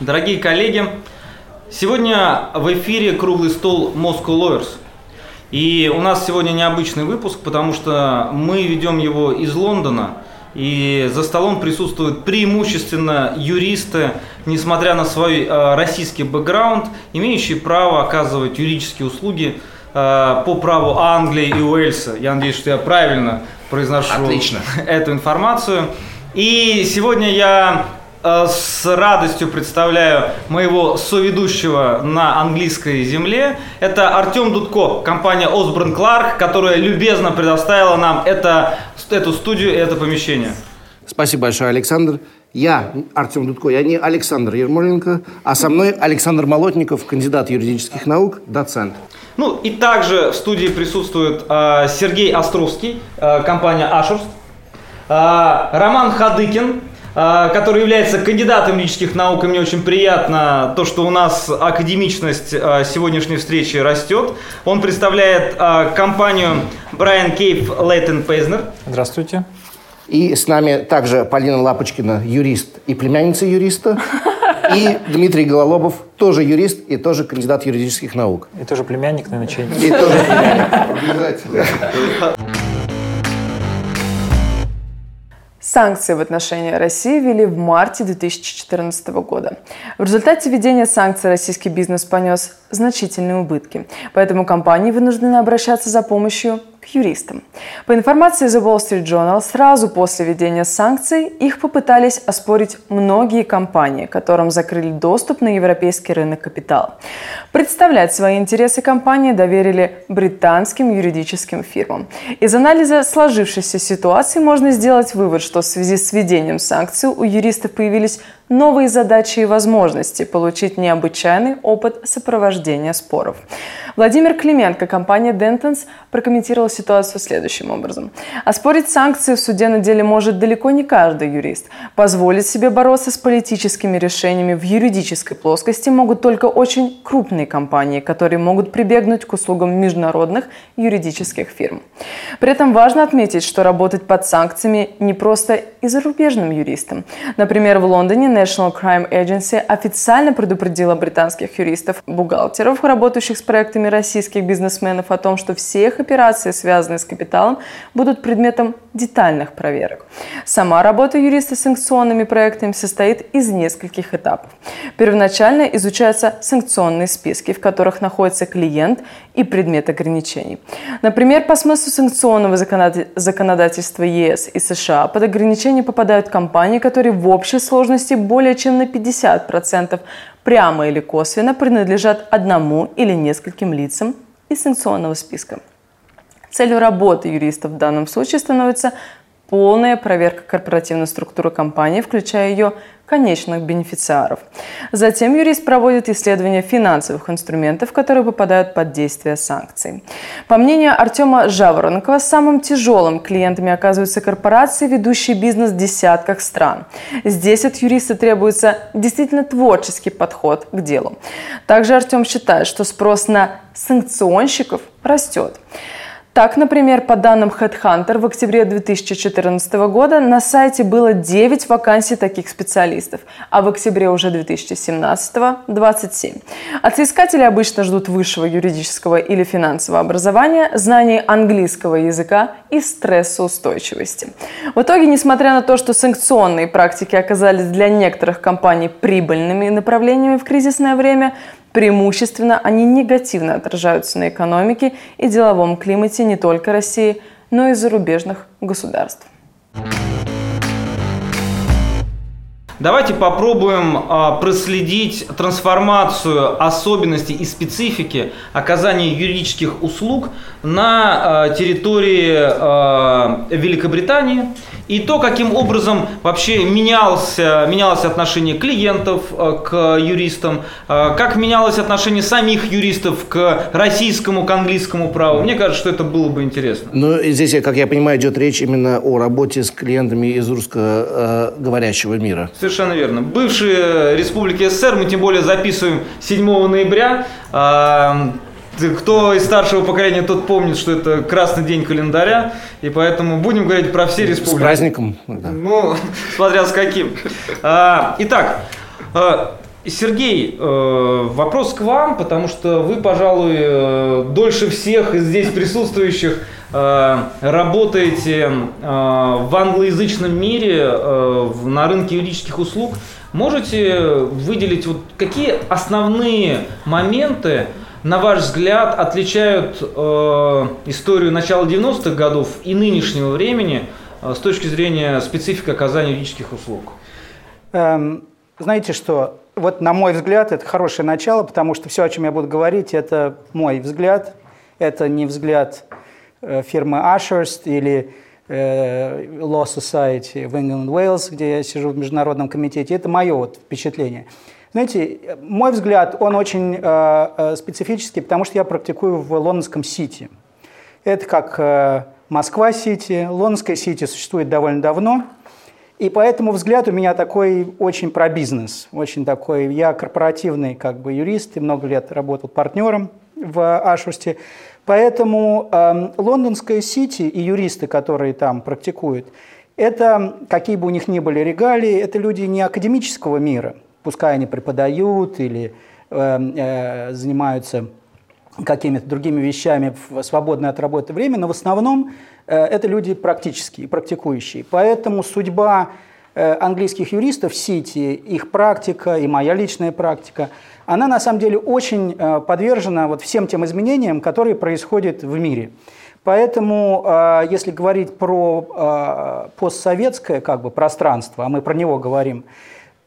Дорогие коллеги, сегодня в эфире круглый стол Moscow Lawyers. И у нас сегодня необычный выпуск, потому что мы ведем его из Лондона. И за столом присутствуют преимущественно юристы, несмотря на свой э, российский бэкграунд, имеющие право оказывать юридические услуги э, по праву Англии и Уэльса. Я надеюсь, что я правильно произношу Отлично. эту информацию. И сегодня я с радостью представляю моего соведущего на английской земле. Это Артем Дудко, компания Osborne Clark, которая любезно предоставила нам это, эту студию и это помещение. Спасибо большое, Александр. Я Артем Дудко, я не Александр Ермоленко, а со мной Александр Молотников, кандидат юридических наук, доцент. Ну и также в студии присутствует э, Сергей Островский, э, компания Ашурс, э, Роман Хадыкин, который является кандидатом юридических наук, и мне очень приятно то, что у нас академичность а, сегодняшней встречи растет. Он представляет а, компанию Брайан Кейп Лейтен Пейзнер. Здравствуйте. И с нами также Полина Лапочкина, юрист и племянница юриста. И Дмитрий Гололобов, тоже юрист и тоже кандидат юридических наук. И тоже племянник, наверное, чей И тоже племянник. Обязательно. Санкции в отношении России ввели в марте 2014 года. В результате введения санкций российский бизнес понес значительные убытки, поэтому компании вынуждены обращаться за помощью юристам. По информации The Wall Street Journal, сразу после введения санкций их попытались оспорить многие компании, которым закрыли доступ на европейский рынок капитала. Представлять свои интересы компании доверили британским юридическим фирмам. Из анализа сложившейся ситуации можно сделать вывод, что в связи с введением санкций у юристов появились новые задачи и возможности получить необычайный опыт сопровождения споров. Владимир Клименко, компания Dentons, прокомментировал ситуацию следующим образом. Оспорить санкции в суде на деле может далеко не каждый юрист. Позволить себе бороться с политическими решениями в юридической плоскости могут только очень крупные компании, которые могут прибегнуть к услугам международных юридических фирм. При этом важно отметить, что работать под санкциями не просто и зарубежным юристам. Например, в Лондоне National Crime Agency официально предупредила британских юристов-бухгалтеров, работающих с проектами российских бизнесменов, о том, что все их операции, связанные с капиталом, будут предметом детальных проверок. Сама работа юриста с санкционными проектами состоит из нескольких этапов. Первоначально изучаются санкционные списки, в которых находится клиент и предмет ограничений. Например, по смыслу санкционного законодательства ЕС и США под ограничения попадают компании, которые в общей сложности более чем на 50% прямо или косвенно принадлежат одному или нескольким лицам из санкционного списка. Целью работы юристов в данном случае становится полная проверка корпоративной структуры компании, включая ее конечных бенефициаров. Затем юрист проводит исследование финансовых инструментов, которые попадают под действие санкций. По мнению Артема Жаворонкова, самым тяжелым клиентами оказываются корпорации, ведущие бизнес в десятках стран. Здесь от юриста требуется действительно творческий подход к делу. Также Артем считает, что спрос на санкционщиков растет. Так, например, по данным Headhunter, в октябре 2014 года на сайте было 9 вакансий таких специалистов, а в октябре уже 2017 – 27. От обычно ждут высшего юридического или финансового образования, знаний английского языка и стрессоустойчивости. В итоге, несмотря на то, что санкционные практики оказались для некоторых компаний прибыльными направлениями в кризисное время – Преимущественно они негативно отражаются на экономике и деловом климате не только России, но и зарубежных государств. Давайте попробуем а, проследить трансформацию особенностей и специфики оказания юридических услуг на а, территории а, Великобритании и то, каким образом вообще менялся, менялось отношение клиентов э, к юристам, э, как менялось отношение самих юристов к российскому, к английскому праву. Мне кажется, что это было бы интересно. Ну, здесь, как я понимаю, идет речь именно о работе с клиентами из русскоговорящего мира. Совершенно верно. Бывшие республики СССР, мы тем более записываем 7 ноября, э, кто из старшего поколения, тот помнит, что это красный день календаря, и поэтому будем говорить про все республики. С праздником. Да. Ну, смотря с каким. А, итак, а, Сергей, э, вопрос к вам, потому что вы, пожалуй, э, дольше всех из здесь присутствующих э, работаете в англоязычном мире на рынке юридических услуг. Можете выделить вот какие основные моменты, на ваш взгляд, отличают историю начала 90-х годов и нынешнего времени с точки зрения специфики оказания юридических услуг? Эм, знаете что, вот на мой взгляд это хорошее начало, потому что все, о чем я буду говорить, это мой взгляд. Это не взгляд э, фирмы Ashurst или э, Law Society в England Wales, где я сижу в международном комитете. Это мое вот впечатление. Знаете, мой взгляд, он очень э, э специфический, потому что я практикую в лондонском Сити. Это как э, Москва-Сити. Лондонская Сити существует довольно давно – и поэтому взгляд у меня такой очень про бизнес, очень такой. Я корпоративный как бы юрист и много лет работал партнером в Ашусте. Поэтому э, лондонская сити и юристы, которые там практикуют, это, какие бы у них ни были регалии, это люди не академического мира. Пускай они преподают или э, э, занимаются какими-то другими вещами в свободное от работы время, но в основном э, это люди практические, практикующие. Поэтому судьба э, английских юристов в Сити, их практика и моя личная практика, она на самом деле очень э, подвержена вот всем тем изменениям, которые происходят в мире. Поэтому, если говорить про постсоветское как бы, пространство, а мы про него говорим,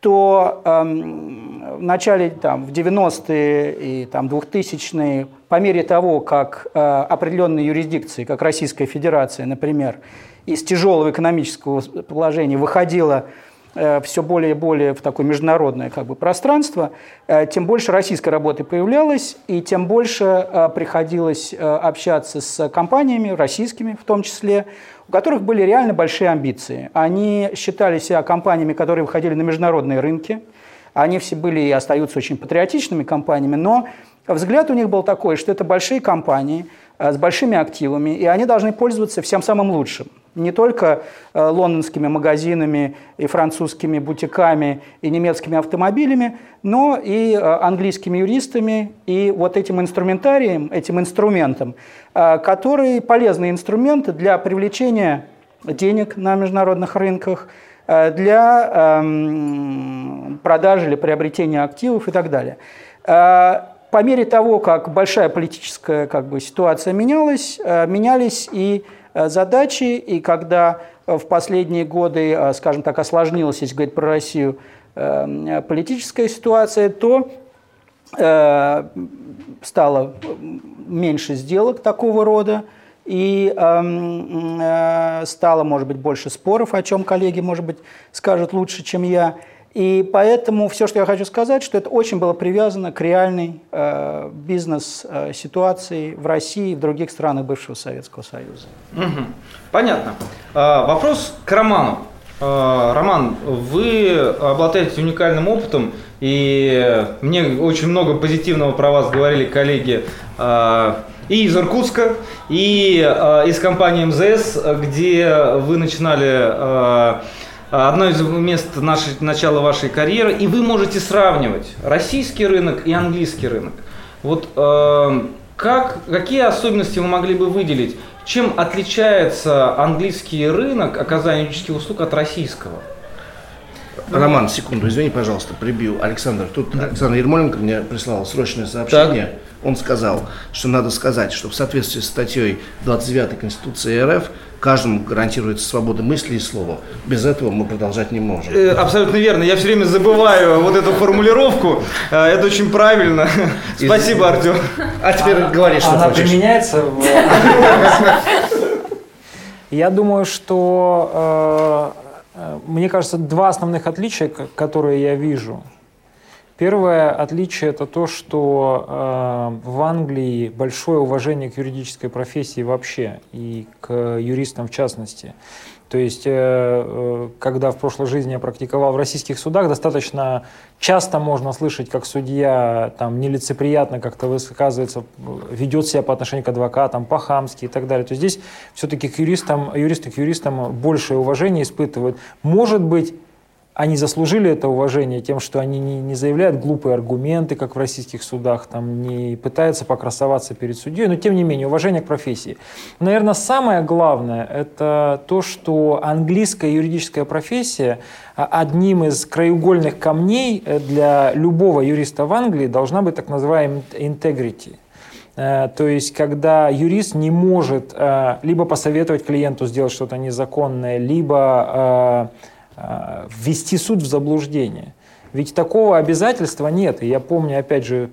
то эм, в начале, там, в 90-е и там, 2000-е, по мере того, как э, определенные юрисдикции, как Российская Федерация, например, из тяжелого экономического положения выходила э, все более и более в такое международное как бы, пространство, э, тем больше российской работы появлялось, и тем больше э, приходилось общаться с компаниями, российскими в том числе, у которых были реально большие амбиции. Они считали себя компаниями, которые выходили на международные рынки. Они все были и остаются очень патриотичными компаниями, но взгляд у них был такой, что это большие компании э, с большими активами, и они должны пользоваться всем самым лучшим – не только э, лондонскими магазинами и французскими бутиками и немецкими автомобилями, но и э, английскими юристами и вот этим инструментарием, этим инструментом, э, который полезный инструмент для привлечения денег на международных рынках, для эм, продажи или приобретения активов и так далее. По мере того, как большая политическая как бы, ситуация менялась, менялись и задачи, и когда э, в последние годы, э, скажем так, осложнилась, если говорить про Россию, политическая ситуация, то стало меньше сделок такого рода, и стало, может быть, больше споров, о чем коллеги, может быть, скажут лучше, чем я. И поэтому все, что я хочу сказать, что это очень было привязано к реальной э, бизнес-ситуации в России и в других странах бывшего Советского Союза. Угу. Понятно. А, вопрос к Роману. А, Роман, вы обладаете уникальным опытом, и мне очень много позитивного про вас говорили коллеги а, и из Иркутска, и а, из компании МЗС, где вы начинали а, одно из мест нашей, начала вашей карьеры, и вы можете сравнивать российский рынок и английский рынок. Вот э, как, какие особенности вы могли бы выделить? Чем отличается английский рынок оказания юридических услуг от российского? Роман, секунду, извини, пожалуйста, прибью. Александр, тут Александр Ермоленко мне прислал срочное сообщение. Так. Он сказал, что надо сказать, что в соответствии с статьей 29 Конституции РФ каждому гарантируется свобода мысли и слова. Без этого мы продолжать не можем. Э, абсолютно верно. Я все время забываю вот эту формулировку. Э, это очень правильно. Спасибо, Артем. А теперь говори, что Она хочешь. применяется Я думаю, что э, мне кажется, два основных отличия, которые я вижу – Первое отличие это то, что э, в Англии большое уважение к юридической профессии вообще и к юристам в частности. То есть, э, э, когда в прошлой жизни я практиковал в российских судах, достаточно часто можно слышать, как судья там нелицеприятно как-то высказывается, ведет себя по отношению к адвокатам, по-хамски и так далее. То здесь все-таки к юристам, юристы к юристам большее уважение испытывают. Может быть, они заслужили это уважение тем, что они не, не заявляют глупые аргументы, как в российских судах, там, не пытаются покрасоваться перед судьей, но тем не менее уважение к профессии. Наверное, самое главное – это то, что английская юридическая профессия а, одним из краеугольных камней э, для любого юриста в Англии должна быть так называемая integrity. Э, то есть, когда юрист не может э, либо посоветовать клиенту сделать что-то незаконное, либо ввести суд в заблуждение. Ведь такого обязательства нет. И я помню, опять же,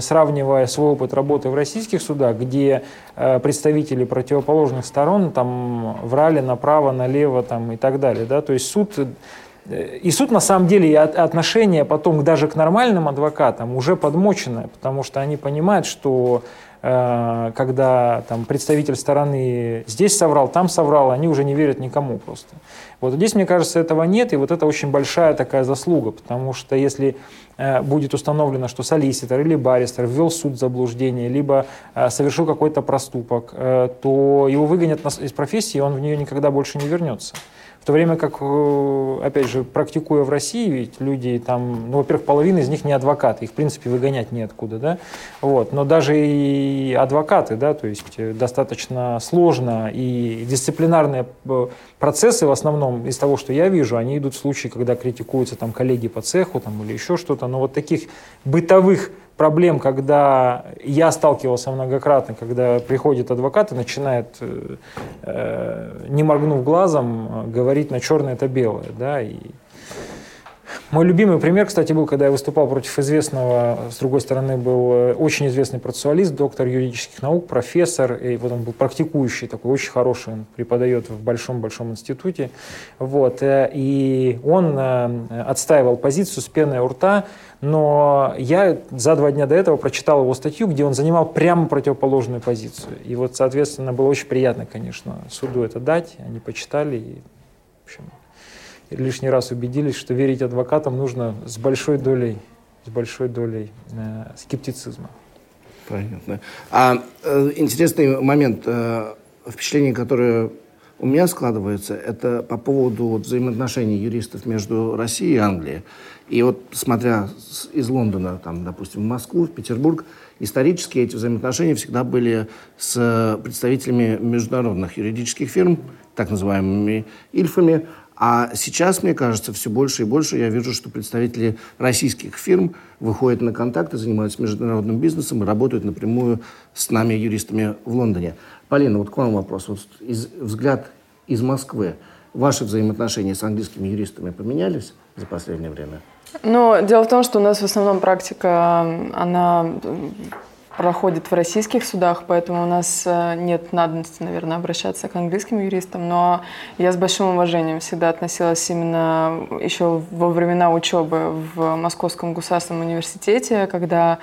сравнивая свой опыт работы в российских судах, где э, представители противоположных сторон там врали направо, налево там, и так далее. Да? То есть суд э, и суд, на самом деле, и отношение потом даже к нормальным адвокатам уже подмоченное, потому что они понимают, что когда там, представитель стороны здесь соврал, там соврал, они уже не верят никому просто. Вот здесь, мне кажется, этого нет, и вот это очень большая такая заслуга, потому что если э, будет установлено, что солиситор или баристер ввел суд в заблуждение, либо э, совершил какой-то проступок, э, то его выгонят из профессии, и он в нее никогда больше не вернется. В то время как, э, опять же, практикуя в России, ведь люди там, ну, во-первых, половина из них не адвокаты, их, в принципе, выгонять неоткуда, да, вот, но даже и адвокаты, да, то есть э, достаточно сложно, и дисциплинарные э, процессы в основном из того, что я вижу, они идут в случае, когда критикуются там коллеги по цеху там, или еще что-то, но вот таких бытовых проблем, когда я сталкивался многократно, когда приходит адвокат и начинает, э, э не моргнув глазом, говорить на черное это белое. Да, и мой любимый пример, кстати, был, когда я выступал против известного, с другой стороны, был э, очень известный процессуалист, доктор юридических наук, профессор, и вот он был практикующий, такой очень хороший, он преподает в большом-большом институте. Вот, э, и он отстаивал позицию с пеной у рта, но я за два дня до этого прочитал его статью, где он занимал прямо противоположную позицию. И вот, соответственно, было очень приятно, конечно, суду это дать. Они почитали и, в общем, лишний раз убедились, что верить адвокатам нужно с большой долей, с большой долей э, скептицизма. Понятно. А э, интересный момент, э, впечатление, которое у меня складывается, это по поводу вот, взаимоотношений юристов между Россией и Англией. И вот смотря из Лондона, там, допустим, в Москву, в Петербург, исторически эти взаимоотношения всегда были с представителями международных юридических фирм, так называемыми ильфами. А сейчас, мне кажется, все больше и больше я вижу, что представители российских фирм выходят на контакты, занимаются международным бизнесом и работают напрямую с нами, юристами в Лондоне. Полина, вот к вам вопрос. Вот из, взгляд из Москвы. Ваши взаимоотношения с английскими юристами поменялись за последнее время? Ну, дело в том, что у нас в основном практика, она проходит в российских судах, поэтому у нас э, нет надобности, наверное, обращаться к английским юристам, но я с большим уважением всегда относилась именно еще во времена учебы в Московском государственном университете, когда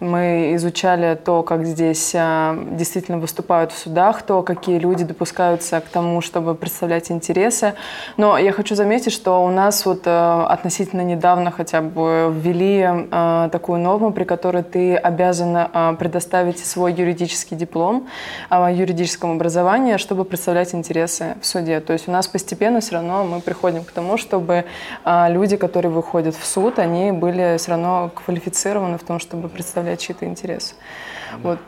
мы изучали то, как здесь э, действительно выступают в судах, то, какие люди допускаются к тому, чтобы представлять интересы. Но я хочу заметить, что у нас вот э, относительно недавно хотя бы ввели такую норму, при которой ты обязан предоставить свой юридический диплом о юридическом образовании, чтобы представлять интересы в суде. То есть у нас постепенно все равно мы приходим к тому, чтобы а, люди, которые выходят в суд, они были все равно квалифицированы в том, чтобы представлять чьи-то интересы. Вот.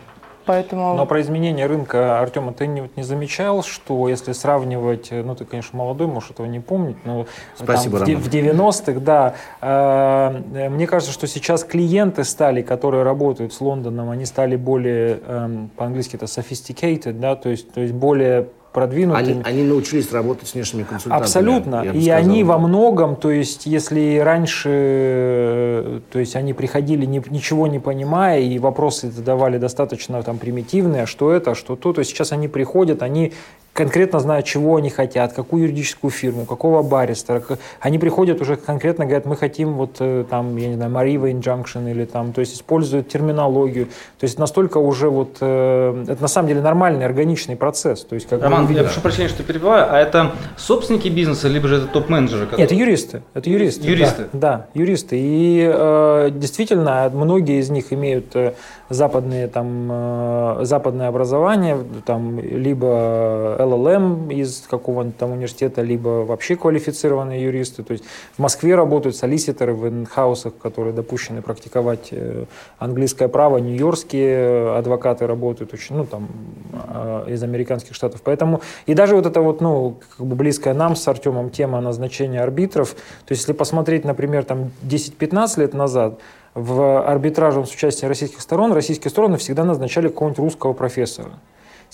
Поэтому... Но про изменение рынка, Артем, ты не, не замечал, что если сравнивать, э, ну ты, конечно, молодой, можешь этого не помнить, но Спасибо, там, в, в 90-х, да, э, мне кажется, что сейчас клиенты стали, которые работают с Лондоном, они стали более, э, по-английски это sophisticated, да, то есть, то есть более продвинутыми. Они, они научились работать с внешними консультантами. Абсолютно. И сказал, они да. во многом, то есть если раньше, то есть они приходили не, ничего не понимая, и вопросы задавали достаточно там примитивные, а что это, а что то, то сейчас они приходят, они конкретно знают, чего они хотят, какую юридическую фирму, какого баристера. Они приходят уже конкретно, говорят, мы хотим вот э, там, я не знаю, Mariva Injunction или там, то есть используют терминологию. То есть настолько уже вот, э, это на самом деле нормальный, органичный процесс. То есть, как Роман, Роман, я прошу прощения, что перебиваю, а это собственники бизнеса, либо же это топ-менеджеры? Которые... Нет, это юристы. Это юристы. Юристы? Да, да юристы. И э, действительно, многие из них имеют э, западные, там, э, западное образование, там, либо LLM из какого-нибудь там университета, либо вообще квалифицированные юристы. То есть в Москве работают солиситоры в инхаусах, которые допущены практиковать э, английское право, нью-йоркские адвокаты работают очень, ну, там, э, из американских штатов. Поэтому, и даже вот это вот, ну, как бы близкая нам с Артемом тема назначения арбитров, то есть если посмотреть, например, там 10-15 лет назад, в арбитражном с участием российских сторон российские стороны всегда назначали какого-нибудь русского профессора.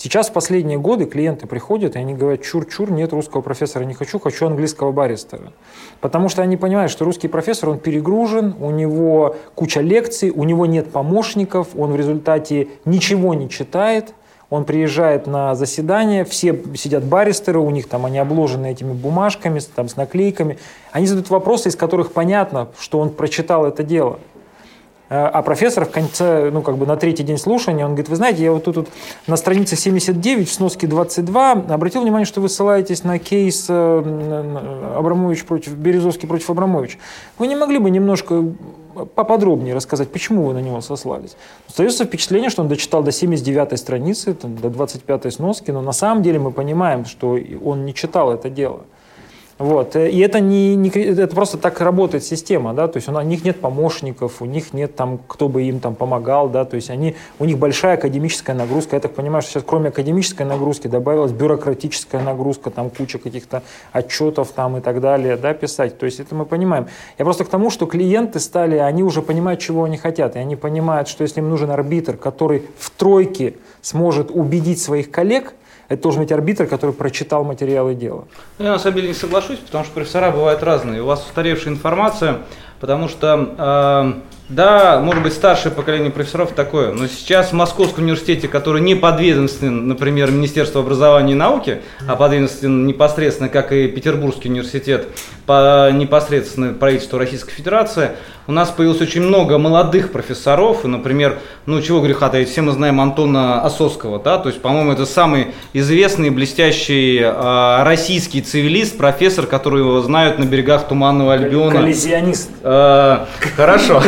Сейчас в последние годы клиенты приходят, и они говорят, чур-чур, нет русского профессора, не хочу, хочу английского баристера. Потому что они понимают, что русский профессор, он перегружен, у него куча лекций, у него нет помощников, он в результате ничего не читает, он приезжает на заседание, все сидят баристеры, у них там они обложены этими бумажками, там, с наклейками. Они задают вопросы, из которых понятно, что он прочитал это дело. Э, а профессор в конце, ну, как бы на третий день слушания, он говорит, вы знаете, я вот тут вот на странице 79 в сноске 22 обратил внимание, что вы ссылаетесь на кейс э, Абрамович против, Березовский против Абрамович. Вы не могли бы немножко поподробнее рассказать, почему вы на него сослались? Остается впечатление, что он дочитал до 79 страницы, там, до 25 сноски, но на самом деле мы понимаем, что он не читал это дело. Вот. Э, и это, не, не, это просто так работает система, да, то есть у них нет помощников, у них нет там, кто бы им там помогал, да, то есть они, у них большая академическая нагрузка. Я так понимаю, что сейчас кроме академической нагрузки добавилась бюрократическая нагрузка, там куча каких-то отчетов там и так далее, да, писать. То есть это мы понимаем. Я просто к тому, что клиенты стали, они уже понимают, чего они хотят, и они понимают, что если им нужен арбитр, который в тройке сможет убедить своих коллег – это должен быть арбитр, который прочитал материалы дела. Ну, я на самом деле не соглашусь, потому что профессора бывают разные. У вас устаревшая информация, потому что э, да, может быть, старшее поколение профессоров такое, но сейчас в Московском университете, который не подведомствен, например, Министерству образования и науки, а подведомствен непосредственно, как и Петербургский университет, по непосредственно правительству Российской Федерации, у нас появилось очень много молодых профессоров, и, например, ну чего греха таить, все мы знаем Антона Осовского, да, то есть, по-моему, это самый известный, блестящий э, российский цивилист, профессор, который его знают на берегах Туманного Альбиона. Коллизионист. Э, хорошо.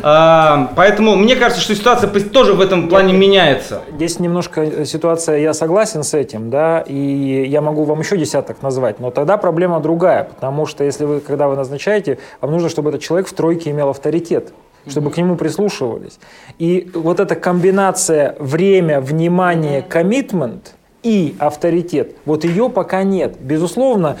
А, поэтому мне кажется, что ситуация тоже в этом плане меняется. Здесь немножко ситуация, я согласен с этим, да, и я могу вам еще десяток назвать, но тогда проблема другая, потому что если вы, когда вы назначаете, вам нужно, чтобы этот человек в тройке имел авторитет чтобы к нему прислушивались. И вот эта комбинация время, внимание, коммитмент – и авторитет. Вот ее пока нет. Безусловно,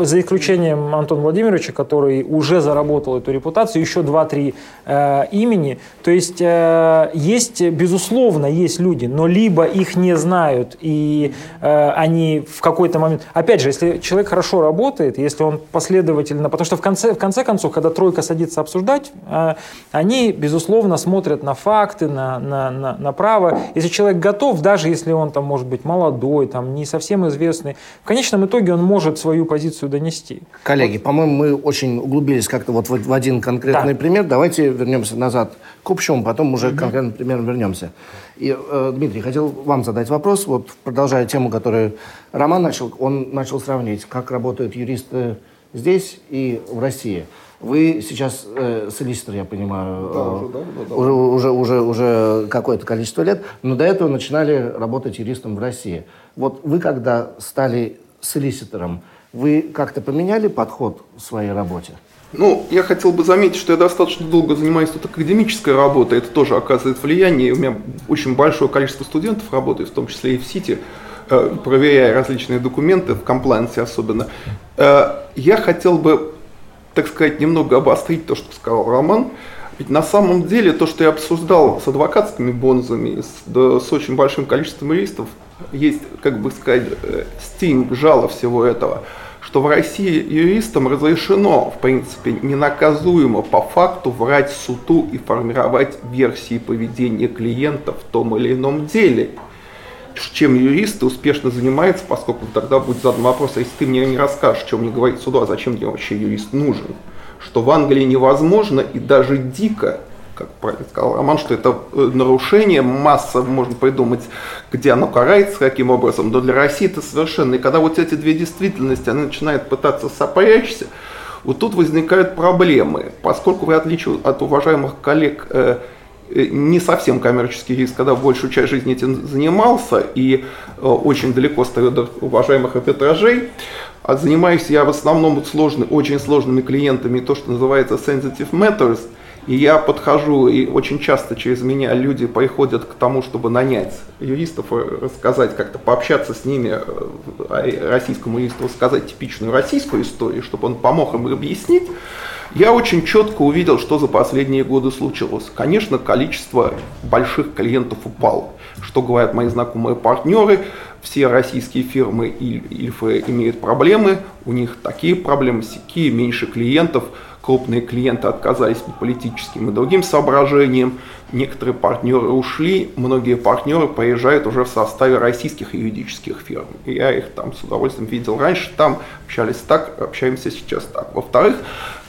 за исключением Антона Владимировича, который уже заработал эту репутацию, еще два-три э, имени. То есть э, есть, безусловно, есть люди, но либо их не знают, и э, они в какой-то момент... Опять же, если человек хорошо работает, если он последовательно... Потому что в конце, в конце концов, когда тройка садится обсуждать, э, они, безусловно, смотрят на факты, на, на, на, на право. Если человек готов, даже если он там может быть мало молодой, там, не совсем известный, в конечном итоге он может свою позицию донести. Коллеги, вот. по-моему, мы очень углубились как-то вот в, один конкретный да. пример. Давайте вернемся назад к общему, потом уже угу. к конкретным примерам вернемся. И, э, Дмитрий, хотел вам задать вопрос, вот продолжая тему, которую Роман начал, он начал сравнить, как работают юристы здесь и в России. Вы сейчас э, солиситор, я понимаю, да, уже, да, да, да. уже, уже, уже, уже какое-то количество лет, но до этого начинали работать юристом в России. Вот вы, когда стали солиситором, вы как-то поменяли подход в своей работе? Ну, я хотел бы заметить, что я достаточно долго занимаюсь тут академической работой, это тоже оказывает влияние. У меня очень большое количество студентов работает, в том числе и в Сити, э, проверяя различные документы, в комплайенсе особенно. Э, я хотел бы так сказать, немного обострить то, что сказал Роман. Ведь на самом деле то, что я обсуждал с адвокатскими бонзами, с, да, с очень большим количеством юристов, есть, как бы сказать, э, стинг, жало всего этого, что в России юристам разрешено, в принципе, ненаказуемо по факту врать суду и формировать версии поведения клиента в том или ином деле чем юристы успешно занимаются, поскольку тогда будет задан вопрос, а если ты мне не расскажешь, чем мне говорить суду, а зачем мне вообще юрист нужен? Что в Англии невозможно и даже дико как правильно сказал Роман, что это э, нарушение, масса можно придумать, где оно карается, каким образом, но для России это совершенно. И когда вот эти две действительности, они начинают пытаться сопрячься, вот тут возникают проблемы, поскольку в отличие от уважаемых коллег, э, не совсем коммерческий риск, когда большую часть жизни этим занимался и очень далеко стою до уважаемых арбитражей, а занимаюсь я в основном сложный, очень сложными клиентами, то, что называется sensitive matters – и я подхожу, и очень часто через меня люди приходят к тому, чтобы нанять юристов, рассказать, как-то пообщаться с ними, э, российскому юристу рассказать типичную российскую историю, чтобы он помог им объяснить. Я очень четко увидел, что за последние годы случилось. Конечно, количество больших клиентов упало. Что говорят мои знакомые партнеры, все российские фирмы Ильфы имеют проблемы, у них такие проблемы, сякие, меньше клиентов – крупные клиенты отказались по политическим и другим соображениям, некоторые партнеры ушли, многие партнеры поезжают уже в составе российских юридических фирм. Я их там с удовольствием видел раньше, там общались так, общаемся сейчас так. Во-вторых,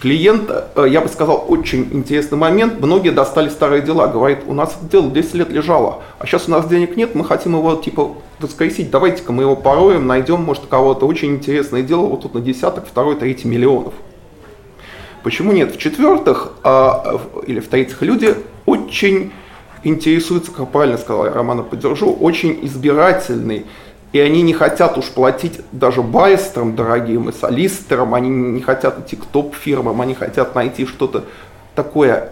клиент, э, я бы сказал, очень интересный момент, многие достали старые дела, говорит, у нас дело 10 лет лежало, а сейчас у нас денег нет, мы хотим его типа воскресить, давайте-ка мы его пороем, найдем, может, кого-то очень интересное дело, вот тут на десяток, второй, третий миллионов. Почему нет? В-четвертых, а, или в-третьих, люди очень интересуются, как правильно сказал, Романа поддержу, очень избирательный. И они не хотят уж платить даже байстерам дорогим и солистерам, они не хотят идти к топ-фирмам, они хотят найти что-то такое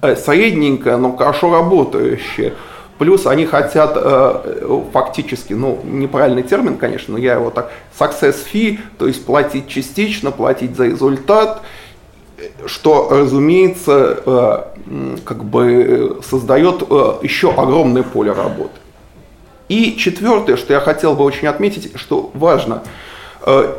э, средненькое, но хорошо работающее. Плюс они хотят э, фактически, ну, неправильный термин, конечно, но я его так, success fee, то есть платить частично, платить за результат – что, разумеется, э, как бы создает э, еще огромное поле работы. И четвертое, что я хотел бы очень отметить, что важно – Э,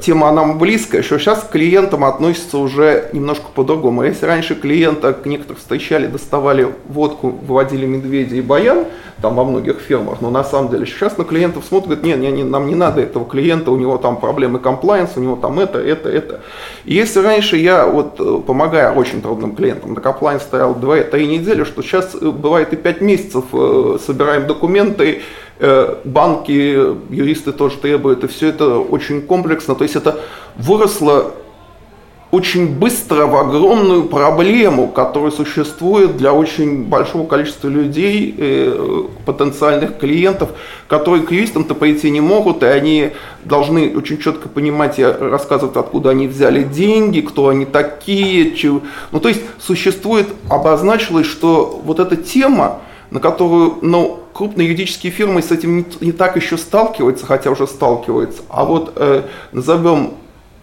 тема нам близкая, что сейчас к клиентам относятся уже немножко по-другому. Если раньше клиента к некоторых встречали, доставали водку, выводили медведя и баян, там во многих фирмах, но на самом деле сейчас на клиентов смотрят, нет, не, не, нам не надо этого клиента, у него там проблемы комплайенс, у него там это, это, это. И если раньше я, вот э, помогая очень трудным клиентам, на комплайенс стоял 2-3 недели, что сейчас э, бывает и 5 месяцев, собираем документы, Э, банки, юристы тоже требуют, и все это очень комплексно. То есть это выросло очень быстро в огромную проблему, которая существует для очень большого количества людей, э, потенциальных клиентов, которые к юристам-то пойти не могут, и они должны очень четко понимать и рассказывать, откуда они взяли деньги, кто они такие. Чего. Ну, то есть существует, обозначилось, что вот эта тема, на которую, ну, крупные юридические фирмы с этим не, не так еще сталкиваются, хотя уже сталкиваются. А вот э, назовем,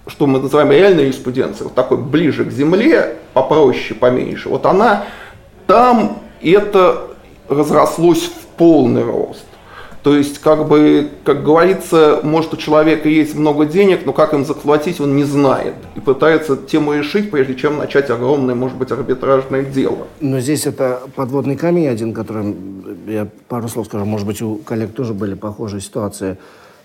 что мы называем реальной юриспруденцией, вот такой ближе к земле, попроще, поменьше, вот она там это разрослось в полный рост. То есть, как бы, как говорится, может у человека есть много денег, но как им заплатить, он не знает. И пытается тему решить, прежде чем начать огромное, может быть, арбитражное дело. Но здесь это подводный камень один, которым я пару слов скажу, может быть, у коллег тоже были похожие ситуации.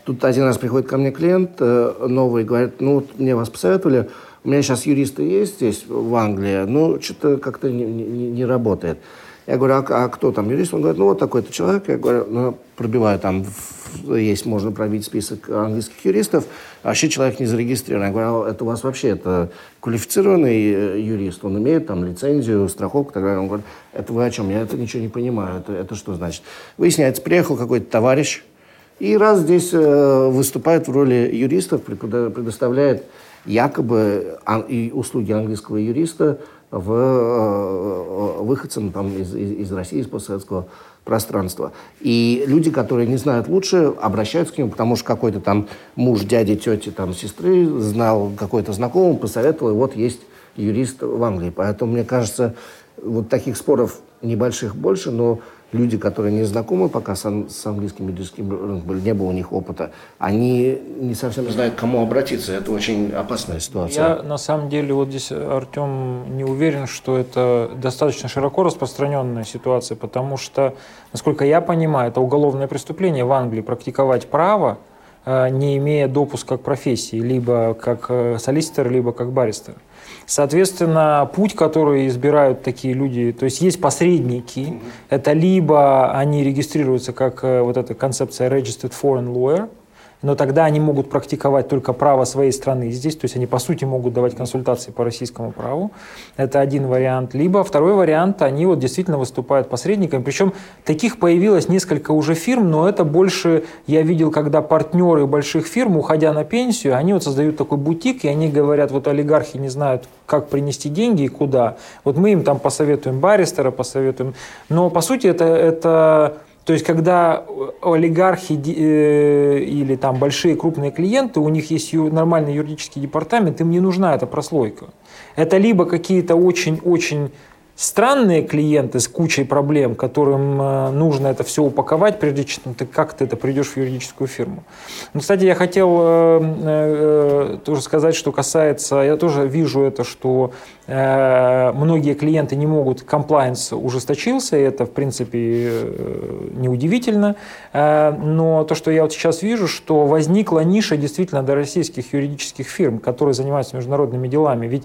Тут один раз приходит ко мне клиент э, новый, говорит, ну, вот мне вас посоветовали, у меня сейчас юристы есть здесь, в Англии, но что-то как-то не, не, не работает. Я говорю, а, а кто там юрист? Он говорит, ну вот такой-то человек. Я говорю, ну, пробиваю там, есть, можно пробить список английских юристов. А вообще человек не зарегистрирован. Я говорю, а это у вас вообще это квалифицированный э, юрист? Он имеет там лицензию, страховку и так далее. Он говорит, это вы о чем? Я это ничего не понимаю. Это, это что значит? Выясняется, приехал какой-то товарищ, и раз здесь э, выступает в роли юристов, предоставляет якобы и услуги английского юриста в, э, выходцам там, из, из России, из постсоветского пространства. И люди, которые не знают лучше, обращаются к нему, потому что какой-то там муж дяди, тети, там, сестры знал какой-то знакомый, посоветовал, и вот есть юрист в Англии. Поэтому, мне кажется, вот таких споров небольших больше, но люди, которые не знакомы пока с, с английским медицинским рынком, не было у них опыта, они не совсем знают, к кому обратиться. Это очень опасная ситуация. Я на самом деле вот здесь, Артем, не уверен, что это достаточно широко распространенная ситуация, потому что, насколько я понимаю, это уголовное преступление в Англии практиковать право, э, не имея допуска к профессии, либо как э, солиситор, либо как баристер. Соответственно, путь, который избирают такие люди, то есть есть посредники, это либо они регистрируются как э, вот эта концепция registered foreign lawyer, но тогда они могут практиковать только право своей страны здесь, то есть они по сути могут давать консультации по российскому праву. Это один вариант. Либо второй вариант, они вот действительно выступают посредниками. Причем таких появилось несколько уже фирм, но это больше я видел, когда партнеры больших фирм, уходя на пенсию, они вот создают такой бутик, и они говорят, вот олигархи не знают, как принести деньги и куда. Вот мы им там посоветуем баристера, посоветуем. Но по сути это, это то есть, когда олигархи э, или там большие крупные клиенты, у них есть нормальный юридический департамент, им не нужна эта прослойка. Это либо какие-то очень-очень странные клиенты с кучей проблем, которым э, нужно это все упаковать, прежде чем ты как-то это придешь в юридическую фирму. Ну, кстати, я хотел э, э, тоже сказать, что касается, я тоже вижу это, что Э, многие клиенты не могут, комплайенс ужесточился, и это, в принципе, э, неудивительно. Э, но то, что я вот сейчас вижу, что возникла ниша действительно для российских юридических фирм, которые занимаются международными делами. Ведь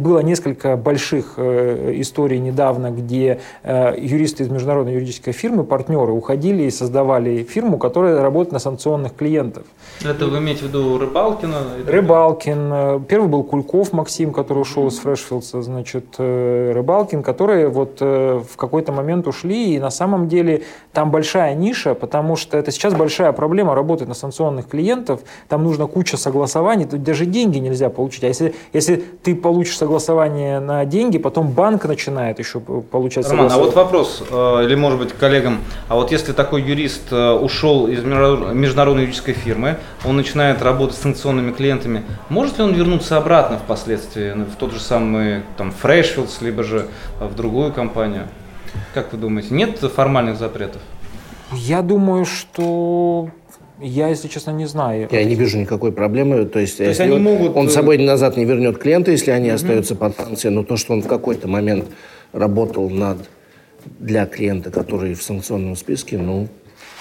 было несколько больших историй недавно, где юристы из международной юридической фирмы, партнеры, уходили и создавали фирму, которая работает на санкционных клиентов. Это вы имеете в виду Рыбалкина? Рыбалкин. Первый был Кульков Максим, который ушел из Фрешфилдса, значит, э, Рыбалкин, которые вот э, в какой-то момент ушли, и на самом деле там большая ниша, потому что это сейчас большая проблема работать на санкционных клиентов, там нужно куча согласований, тут даже деньги нельзя получить, а если, если ты получишь согласование на деньги, потом банк начинает еще получать Роман, а вот вопрос, э, или может быть коллегам, а вот если такой юрист ушел из международной юридической фирмы, он начинает работать с санкционными клиентами, может ли он вернуться обратно впоследствии в тот же самый там Freshfields, либо же в другую компанию? Как вы думаете, нет формальных запретов? Я думаю, что я, если честно, не знаю. Я не вижу никакой проблемы. То есть, То есть они он, могут... он с собой назад не вернет клиента, если они mm остаются под санкцией, но то, что он в какой-то момент работал над для клиента, который в санкционном списке, ну,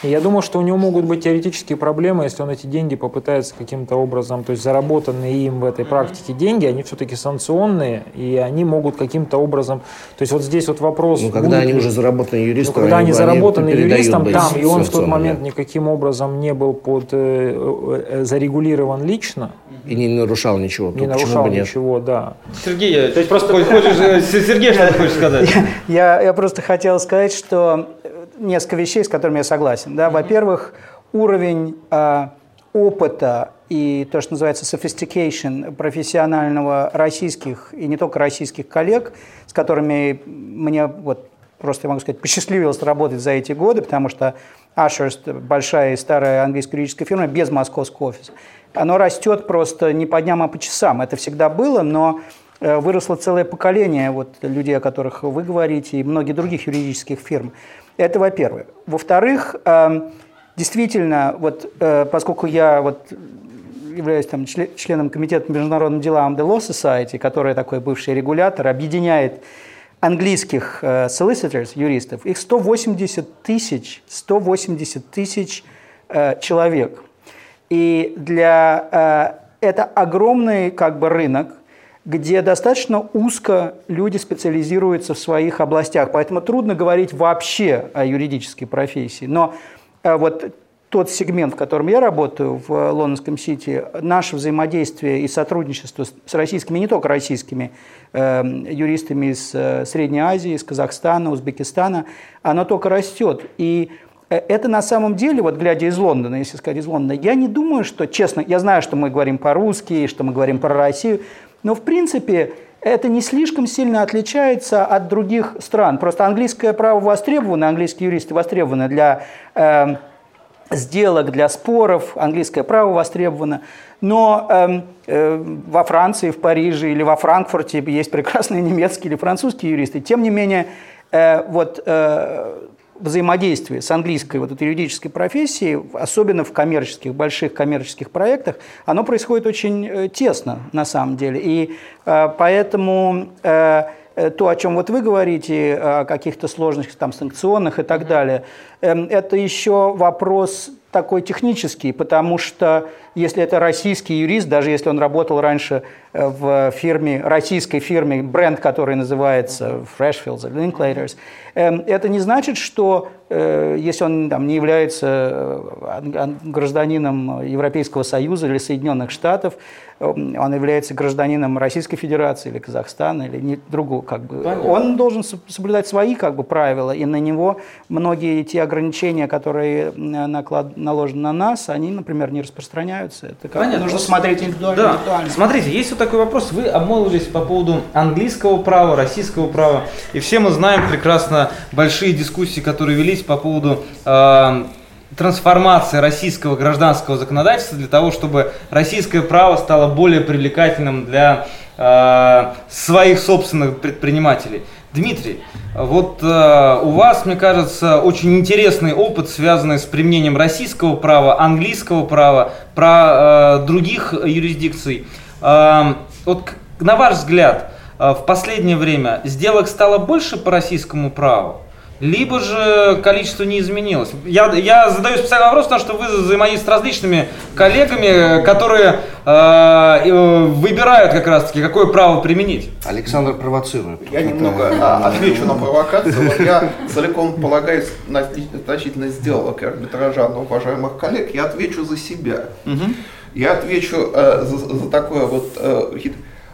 я думаю, что у него могут быть теоретические проблемы, если он эти деньги попытается каким-то образом, то есть заработанные им в этой практике деньги, они все-таки санкционные, и они могут каким-то образом, то есть вот здесь вот вопрос... Ну, когда они ли, уже заработаны юристом, ну, когда они, они заработаны юристом там, и он в тот момент никаким образом не был под, э, э, зарегулирован лично, и не нарушал ничего. Не нарушал ничего, да. Сергей, то есть просто хочешь, э, Сергей, что ты хочешь сказать? Я, я просто хотел сказать, что несколько вещей, с которыми я согласен. Да? Во-первых, уровень э, опыта и то, что называется sophistication профессионального российских и не только российских коллег, с которыми мне вот просто, я могу сказать, посчастливилось работать за эти годы, потому что Ashurst, большая и старая английская юридическая фирма, без московского офиса, оно растет просто не по дням, а по часам. Это всегда было, но э, выросло целое поколение вот, людей, о которых вы говорите, и многих других юридических фирм. Это во-первых. Во-вторых, эм, действительно, вот, э, поскольку я вот являюсь там, членом комитета по международным делам The Law Society, который такой бывший регулятор, объединяет английских э, solicitors, юристов, их 180 тысяч, 180 тысяч э, человек. И для, это огромный как бы рынок, где достаточно узко люди специализируются в своих областях. Поэтому трудно говорить вообще о юридической профессии. Но э, вот тот сегмент, в котором я работаю в Лондонском Сити, наше взаимодействие и сотрудничество с российскими, не только российскими э, юристами из э, Средней Азии, из Казахстана, Узбекистана, оно только растет. И э, это на самом деле, вот глядя из Лондона, если сказать из Лондона, я не думаю, что, честно, я знаю, что мы говорим по-русски, что мы говорим про Россию, но в принципе это не слишком сильно отличается от других стран. Просто английское право востребовано, английские юристы востребованы для э, сделок, для споров, английское право востребовано. Но э, э, во Франции, в Париже или во Франкфурте есть прекрасные немецкие или французские юристы. Тем не менее, э, вот э, взаимодействие с английской вот этой юридической профессией, особенно в коммерческих, больших коммерческих проектах, оно происходит очень э, тесно на самом деле. И э, поэтому э, то, о чем вот вы говорите, о каких-то сложностях там, санкционных и так далее, эм, это еще вопрос такой технический, потому что если это российский юрист, даже если он работал раньше э, в фирме, российской фирме, бренд, который называется Freshfields или Linklaters, эм, это не значит, что э, если он там, не является э, гражданином Европейского Союза или Соединенных Штатов, он является гражданином Российской Федерации или Казахстана или не, другого, как бы, он должен соблюдать свои как бы, правила, и на него многие те ограничения, которые наклад, наложены на нас, они, например, не распространяются. Это как Понятно. нужно смотреть индивидуально, да. индивидуально. Смотрите, есть вот такой вопрос. Вы обмолвились по поводу английского права, российского права, и все мы знаем прекрасно большие дискуссии, которые велись по поводу э, трансформации российского гражданского законодательства для того, чтобы российское право стало более привлекательным для э, своих собственных предпринимателей. Дмитрий, вот э, у вас, мне кажется, очень интересный опыт, связанный с применением российского права, английского права, про э, других юрисдикций. Э, вот на ваш взгляд, э, в последнее время сделок стало больше по российскому праву? Либо же количество не изменилось. Я, я задаю специальный вопрос, потому что вы взаимодействуете с различными коллегами, которые э, выбирают как раз-таки, какое право применить. Александр провоцирует. Я немного а, отвечу на провокацию. Я целиком полагаюсь на значительно сделок и арбитража на уважаемых коллег. Я отвечу за себя. Угу. Я отвечу э, за, за такое вот... Э,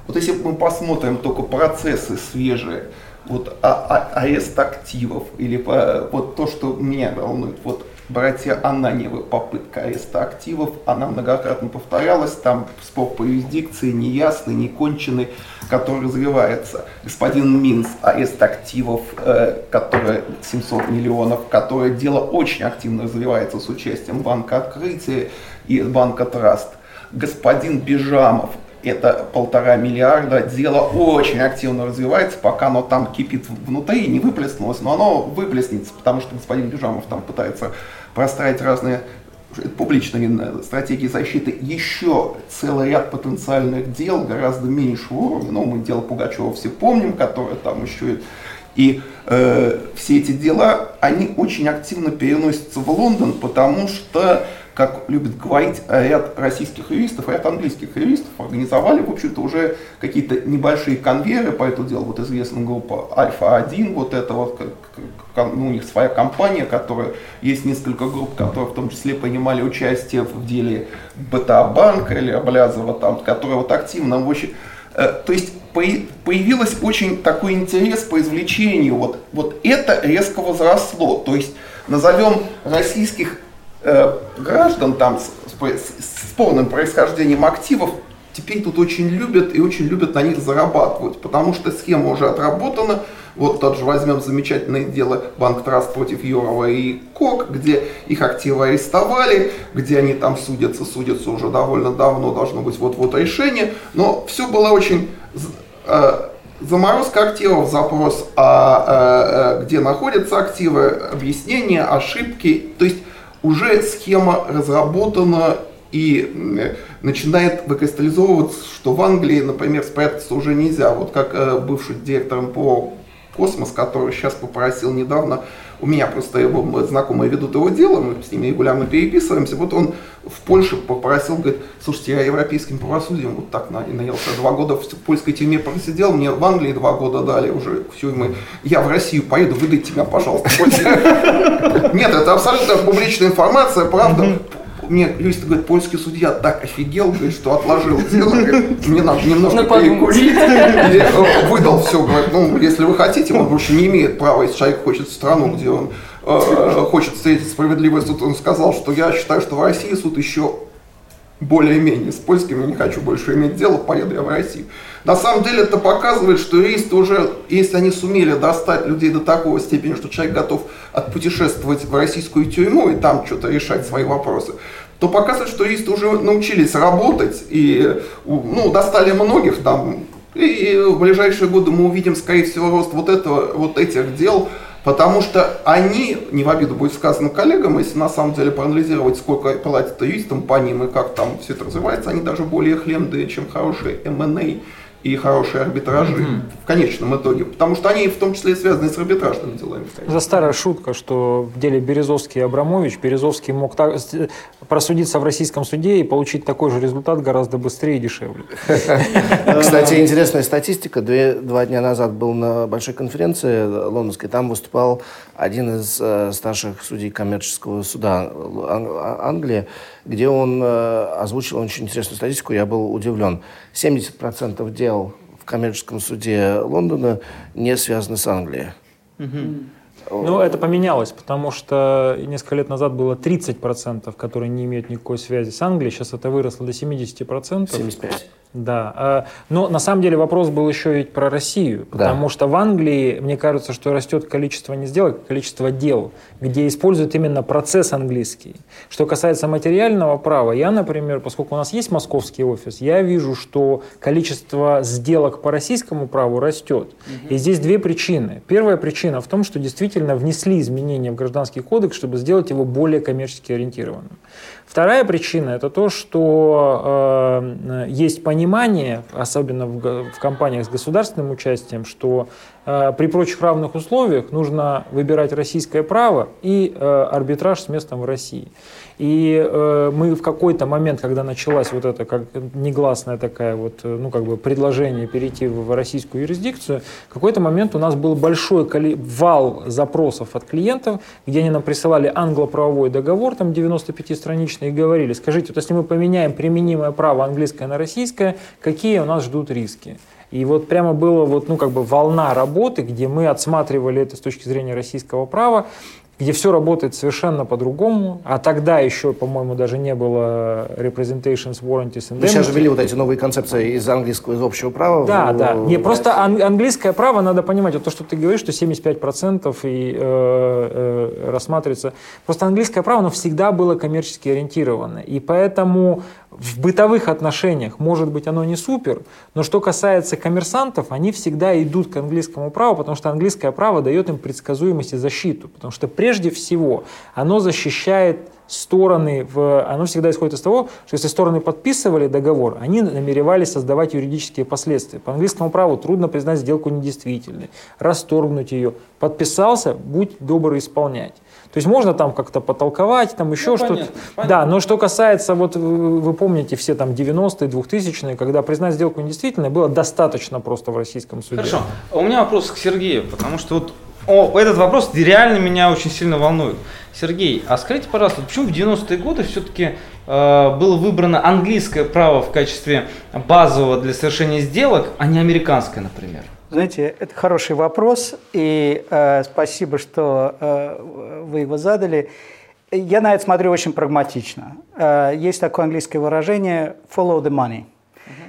вот если мы посмотрим только процессы свежие, вот а, а, арест активов или по, вот то, что меня волнует, вот братья Ананьевы, попытка ареста активов, она многократно повторялась, там спор по юрисдикции неясный, неконченный, который развивается. Господин Минс, арест активов, э, который 700 миллионов, которое дело очень активно развивается с участием Банка Открытия и Банка Траст. Господин Бежамов, это полтора миллиарда, дело очень активно развивается, пока оно там кипит внутри, не выплеснулось, но оно выплеснется, потому что господин Бюжамов там пытается простраивать разные публичные стратегии защиты, еще целый ряд потенциальных дел гораздо меньшего уровня, ну, мы дело Пугачева все помним, которое там еще и э, все эти дела, они очень активно переносятся в Лондон, потому что как любит говорить ряд российских юристов, ряд английских юристов, организовали, в общем-то, уже какие-то небольшие конвейеры по этому делу. Вот известна группа Альфа-1, вот это вот, ну, у них своя компания, которая, есть несколько групп, которые в том числе принимали участие в деле БТА Банка или Облязова, там, которые вот активно, в общем, э, то есть появился очень такой интерес по извлечению. Вот, вот это резко возросло. То есть назовем российских граждан там с, с, с полным происхождением активов теперь тут очень любят и очень любят на них зарабатывать, потому что схема уже отработана. Вот тот же возьмем замечательное дело Банк Траст против Юрова и Кок, где их активы арестовали, где они там судятся, судятся уже довольно давно, должно быть вот-вот решение. Но все было очень... Э, заморозка активов, запрос, а, э, где находятся активы, объяснения, ошибки. То есть уже схема разработана и начинает выкристаллизовываться, что в Англии, например, спрятаться уже нельзя. Вот как э, бывший директором по космос, который сейчас попросил недавно у меня просто его знакомые ведут его дело, мы с ними регулярно переписываемся. Вот он в Польше попросил, говорит, слушайте, я европейским правосудием вот так наелся. Два года в польской тюрьме просидел, мне в Англии два года дали уже все, и мы, я в Россию поеду, выдайте меня, пожалуйста. Нет, это абсолютно публичная информация, правда мне юрист говорит, польский судья так офигел, говорит, что отложил дело, мне надо немножко перекурить, и э, выдал все, говорит, ну, если вы хотите, он больше не имеет права, если человек хочет в страну, где он э, хочет встретить справедливый суд, он сказал, что я считаю, что в России суд еще более-менее с польским, я не хочу больше иметь дело, поеду я в Россию. На самом деле это показывает, что юристы уже, если они сумели достать людей до такого степени, что человек готов отпутешествовать в российскую тюрьму и там что-то решать свои вопросы, то показывает, что юристы уже научились работать и ну, достали многих там. И в ближайшие годы мы увидим, скорее всего, рост вот, этого, вот этих дел, Потому что они, не в обиду будет сказано коллегам, если на самом деле проанализировать, сколько платят юристам по ним и как там все это развивается, они даже более хлемдые, чем хорошие M&A и хорошие арбитражи mm-hmm. в конечном итоге. Потому что они в том числе и связаны с арбитражными делами. За старая шутка, что в деле Березовский и Абрамович Березовский мог так, просудиться в российском суде и получить такой же результат гораздо быстрее и дешевле. Кстати, интересная статистика. Два дня назад был на большой конференции лондонской. Там выступал один из э, старших судей коммерческого суда Англии, где он э, озвучил очень интересную статистику. Я был удивлен. 70% дел в коммерческом суде Лондона не связаны с Англией. Ну, это поменялось, потому что несколько лет назад было 30%, которые не имеют никакой связи с Англией. Сейчас это выросло до 70%. 75. Да, а, но на самом деле вопрос был еще ведь про Россию, потому да. что в Англии, мне кажется, что растет количество не сделок, а количество дел, где используют именно процесс английский. Что касается материального права, я, например, поскольку у нас есть московский офис, я вижу, что количество сделок по российскому праву растет. Угу. И здесь две причины. Первая причина в том, что действительно внесли изменения в гражданский кодекс, чтобы сделать его более коммерчески ориентированным. Вторая причина – это то, что э, есть понимание, особенно в, в компаниях с государственным участием, что Э, при прочих равных условиях нужно выбирать российское право и э, арбитраж с местом в России. И э, мы в какой-то момент, когда началась вот это как негласное такая вот, ну как бы предложение перейти в российскую юрисдикцию, в какой-то момент у нас был большой вал запросов от клиентов, где они нам присылали англоправовой договор, там 95-страничный, и говорили, скажите, вот если мы поменяем применимое право английское на российское, какие у нас ждут риски? И вот прямо было вот, ну, как бы волна работы, где мы отсматривали это с точки зрения российского права, где все работает совершенно по-другому, а тогда еще, по-моему, даже не было representations, warranties. Вы сейчас же ввели вот эти новые концепции из английского, из общего права. Да, в, да. Не, просто ан- английское право, надо понимать, вот то, что ты говоришь, что 75% и э, э, рассматривается. Просто английское право, оно всегда было коммерчески ориентировано. И поэтому в бытовых отношениях, может быть, оно не супер, но что касается коммерсантов, они всегда идут к английскому праву, потому что английское право дает им предсказуемость и защиту. Потому что прежде всего оно защищает стороны, в, оно всегда исходит из того, что если стороны подписывали договор, они намеревались создавать юридические последствия. По английскому праву трудно признать сделку недействительной, расторгнуть ее. Подписался, будь добр исполнять. То есть можно там как-то потолковать, там еще ну, что-то. Да, но что касается, вот вы помните все там 90-е, 2000-е, когда признать сделку недействительной было достаточно просто в российском суде. Хорошо. У меня вопрос к Сергею, потому что вот о, этот вопрос реально меня очень сильно волнует. Сергей, а скажите, пожалуйста, почему в 90-е годы все-таки э, было выбрано английское право в качестве базового для совершения сделок, а не американское, например? Знаете, это хороший вопрос, и э, спасибо, что э, вы его задали. Я на это смотрю очень прагматично. Э, есть такое английское выражение «follow the money».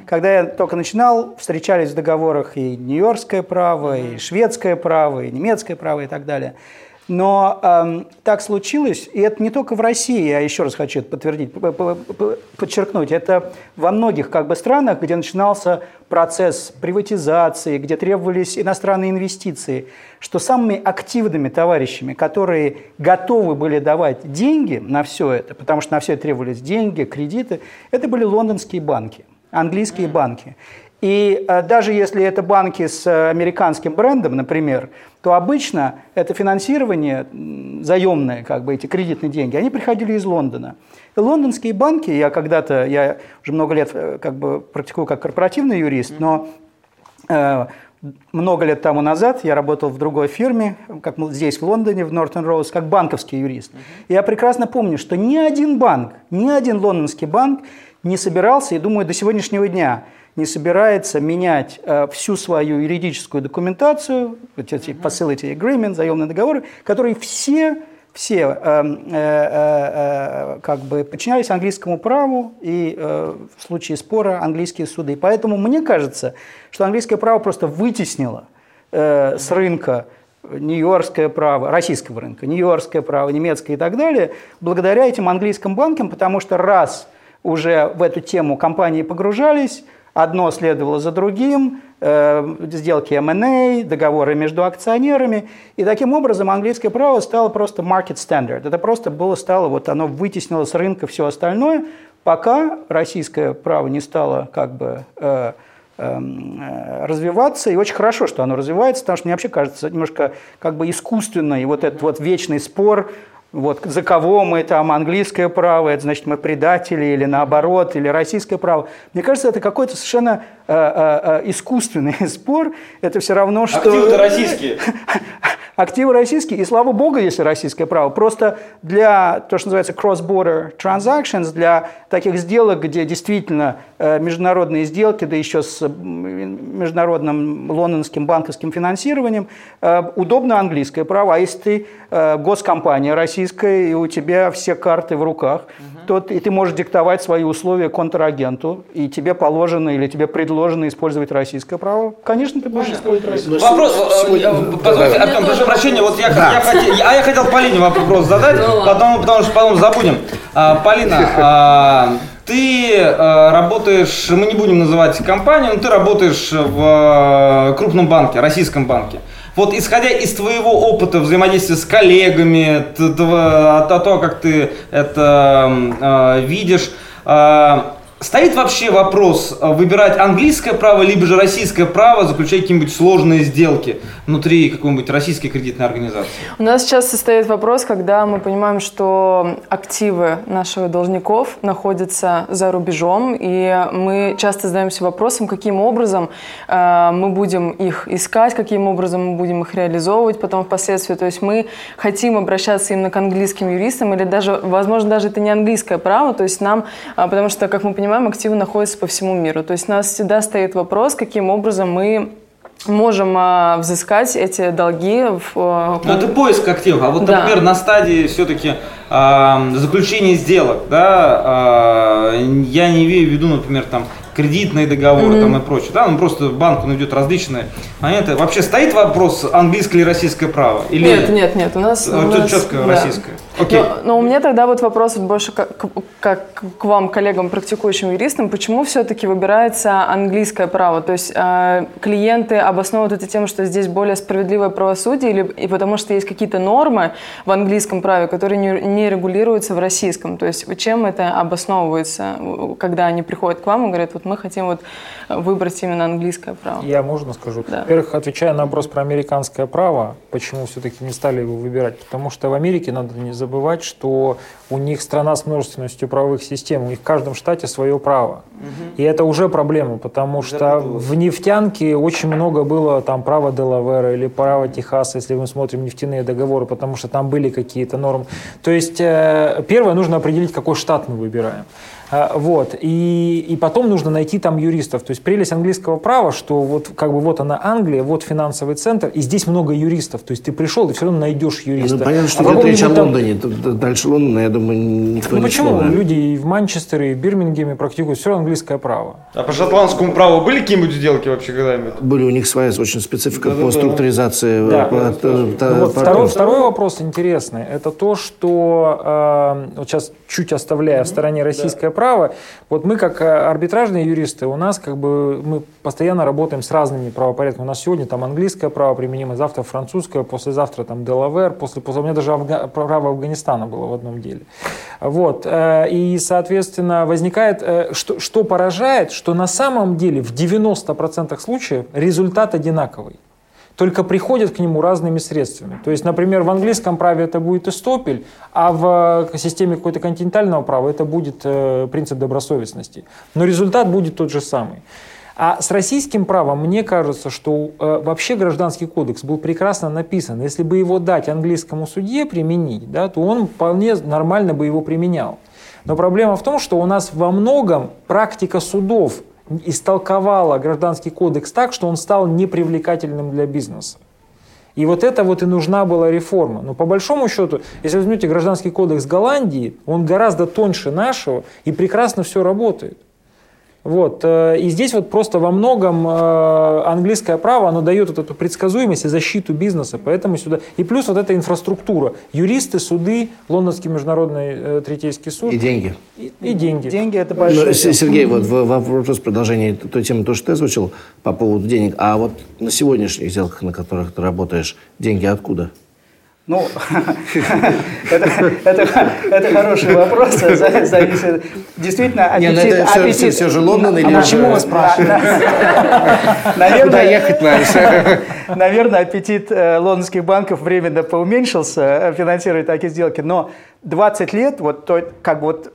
Когда я только начинал, встречались в договорах и нью-йоркское право, и шведское право, и немецкое право и так далее – но эм, так случилось, и это не только в России, я еще раз хочу это подтвердить, подчеркнуть, это во многих как бы странах, где начинался процесс приватизации, где требовались иностранные инвестиции, что самыми активными товарищами, которые готовы были давать деньги на все это, потому что на все это требовались деньги, кредиты, это были лондонские банки, английские банки. И э, даже если это банки с э, американским брендом, например, то обычно это финансирование заемное, как бы эти кредитные деньги, они приходили из Лондона. И лондонские банки, я когда-то, я уже много лет э, как бы практикую как корпоративный юрист, но э, много лет тому назад я работал в другой фирме, как здесь в Лондоне, в Нортон Роуз, как банковский юрист. И я прекрасно помню, что ни один банк, ни один лондонский банк не собирался, и думаю, до сегодняшнего дня – не собирается менять э, всю свою юридическую документацию, вот эти facility agreement, заемные договоры, которые все все э, э, э, как бы подчинялись английскому праву и э, в случае спора английские суды. Поэтому мне кажется, что английское право просто вытеснило э, с рынка нью-йоркское право, российского рынка, нью-йоркское право, немецкое и так далее, благодаря этим английским банкам, потому что раз уже в эту тему компании погружались, Одно следовало за другим, э, сделки M&A, договоры между акционерами. И таким образом английское право стало просто market standard. Это просто было, стало, вот оно вытеснило с рынка все остальное, пока российское право не стало как бы э, эм, э, развиваться, и очень хорошо, что оно развивается, потому что мне вообще кажется немножко как бы искусственно, и вот этот вот вечный спор вот за кого мы там английское право, это значит мы предатели или наоборот, или российское право. Мне кажется, это какой-то совершенно э, э, э искусственный спор. Это все равно, что... Активы-то российские. Активы российские, и слава богу, если российское право. Просто для, то, что называется cross-border transactions, для таких сделок, где действительно э, международные сделки, да еще с международным лондонским банковским финансированием, э, удобно английское право. А если ты э, госкомпания российская, и у тебя все карты в руках, угу. то и ты можешь диктовать свои условия контрагенту, и тебе положено или тебе предложено использовать российское право, конечно, ты будешь использовать российское право. Вопрос, позвольте, прощения, вот я, да. я, хотел, а я хотел Полине вопрос задать, ну, потом, потому что потом забудем. А, Полина, а, ты а, работаешь, мы не будем называть компанию, но ты работаешь в а, крупном банке, российском банке. Вот исходя из твоего опыта взаимодействия с коллегами, от того, как ты это э, видишь, э, Стоит вообще вопрос э, выбирать английское право, либо же российское право, заключать какие-нибудь сложные сделки внутри какой-нибудь российской кредитной организации? У нас сейчас состоит вопрос, когда мы понимаем, что активы наших должников находятся за рубежом, и мы часто задаемся вопросом, каким образом э, мы будем их искать, каким образом мы будем их реализовывать потом впоследствии. То есть мы хотим обращаться именно к английским юристам, или даже, возможно, даже это не английское право, то есть нам, э, потому что, как мы понимаем, активы находятся по всему миру. То есть у нас всегда стоит вопрос, каким образом мы можем а, взыскать эти долги. В, а, Но это поиск активов. А вот, да. например, на стадии все-таки а, заключения сделок, да, а, я не имею в виду, например, там кредитные договоры mm-hmm. там и прочее. Да, ну просто банку найдет различные моменты. Вообще стоит вопрос английское или российское право? Или... Нет, нет, нет, у нас, у нас четко да. российское. Окей. Но, но у меня тогда вот вопрос больше как, как к вам, коллегам, практикующим юристам, почему все-таки выбирается английское право? То есть э, клиенты обосновывают это тем, что здесь более справедливое правосудие, или и потому что есть какие-то нормы в английском праве, которые не, не регулируются в российском? То есть чем это обосновывается, когда они приходят к вам и говорят, вот мы хотим вот выбрать именно английское право? Я можно скажу? Да. Во-первых, отвечая на вопрос про американское право, почему все-таки не стали его выбирать? Потому что в Америке, надо не забывать, забывать, что у них страна с множественностью правовых систем, у них в каждом штате свое право. Угу. И это уже проблема, потому что в нефтянке очень много было там права Делавера или права Техаса, если мы смотрим нефтяные договоры, потому что там были какие-то нормы. То есть э, первое нужно определить, какой штат мы выбираем. А, вот. И, и потом нужно найти там юристов. То есть прелесть английского права, что вот как бы вот она Англия, вот финансовый центр, и здесь много юристов. То есть ты пришел, и все равно найдешь юриста. Ну, понятно, что а идет речь о Лондоне. Там... Дальше Лондона, я думаю, никто ну, не почему? Читал, Люди и в Манчестере, и в Бирмингеме практикуют все английское право. А по шотландскому праву были какие-нибудь сделки вообще когда-нибудь? Были у них своя очень специфика да, по да, структуризации. Да. По, по, ну, вот второй, второй вопрос интересный. Это то, что э, вот сейчас чуть оставляя mm-hmm. в стороне российское да. Право, вот мы, как э, арбитражные юристы, у нас как бы мы постоянно работаем с разными правопорядками. У нас сегодня там английское право применимо, завтра французское, послезавтра там Делавер, после, после у меня даже Афга, право Афганистана было в одном деле. Вот. Э, и, соответственно, возникает, э, что, что поражает, что на самом деле в 90% случаев результат одинаковый только приходят к нему разными средствами. То есть, например, в английском праве это будет эстопель, а в э, системе какой-то континентального права это будет э, принцип добросовестности. Но результат будет тот же самый. А с российским правом мне кажется, что э, вообще гражданский кодекс был прекрасно написан. Если бы его дать английскому судье применить, да, то он вполне нормально бы его применял. Но проблема в том, что у нас во многом практика судов истолковала гражданский кодекс так, что он стал непривлекательным для бизнеса. И вот это вот и нужна была реформа. Но по большому счету, если возьмете гражданский кодекс Голландии, он гораздо тоньше нашего и прекрасно все работает. Вот. Э, и здесь вот просто во многом э, английское право, оно дает вот эту предсказуемость и защиту бизнеса, поэтому сюда... И плюс вот эта инфраструктура. Юристы, суды, Лондонский международный э, третейский суд. И деньги. И, и деньги. Деньги это большое. Сергей, вот вопрос продолжения той темы, то, что ты озвучил по поводу денег. А вот на сегодняшних сделках, на которых ты работаешь, деньги откуда? Ну, это, хороший вопрос. Зависит. Действительно, аппетит... Это все, аппетит. все же Лондон или... А почему вы спрашиваете? Наверное, Куда ехать надо? Наверное, аппетит э, лондонских банков временно поуменьшился э, финансировать такие сделки. Но 20 лет, вот то, как вот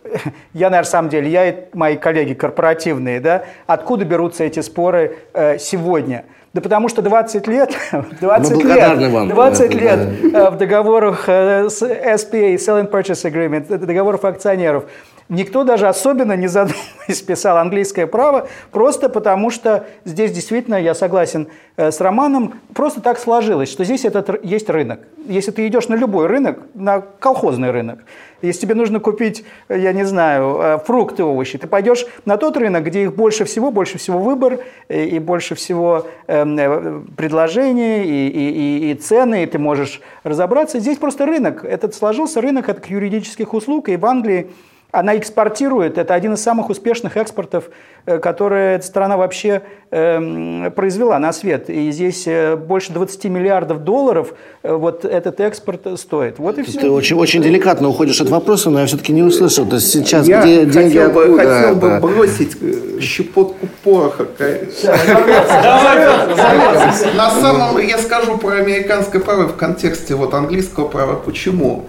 я, на самом деле, я и мои коллеги корпоративные, да, откуда берутся эти споры э, сегодня? Да потому что 20 лет, 20 лет, вам 20 лет да. Э, в договорах э, с SPA, Selling Purchase Agreement, договоров акционеров, никто даже особенно не задумываясь писал английское право, просто потому что здесь действительно, я согласен э, с Романом, просто так сложилось, что здесь этот, есть рынок. Если ты идешь на любой рынок, на колхозный рынок, если тебе нужно купить, э, я не знаю, э, фрукты, овощи, ты пойдешь на тот рынок, где их больше всего, больше всего выбор и больше всего эм, предложений и, и, и цены, и ты можешь разобраться. Здесь просто рынок. Этот сложился рынок от юридических услуг, и в Англии она экспортирует. Это один из самых успешных экспортов, э, которые эта страна вообще э, произвела на свет. И здесь э, больше 20 миллиардов долларов э, вот этот экспорт стоит. Вот и все. Ты очень, очень деликатно уходишь от вопроса, но я все-таки не услышал. То есть сейчас я где хотел деньги бы, откуда? хотел бы бросить щепотку пороха. На самом я скажу про американское право в контексте вот английского права. Почему?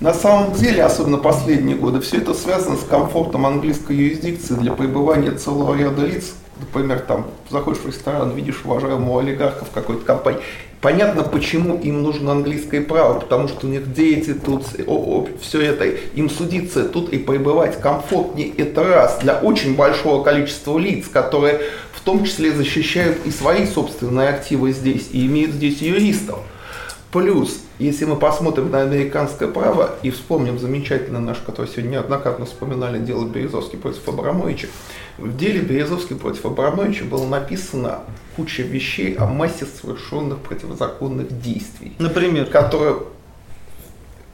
На самом деле, особенно последние годы, все это связано с комфортом английской юрисдикции для пребывания целого ряда лиц. Например, там заходишь в ресторан, видишь уважаемого олигарха в какой-то компании. Понятно, почему им нужно английское право, потому что у них дети тут, о, о, все это, им судиться тут и пребывать комфортнее, это раз, для очень большого количества лиц, которые в том числе защищают и свои собственные активы здесь, и имеют здесь юристов. Плюс, если мы посмотрим на американское право и вспомним замечательно наш, который сегодня неоднократно вспоминали, дело Березовский против Абрамовича, в деле Березовский против Абрамовича было написано куча вещей о массе совершенных противозаконных действий. Например? Которые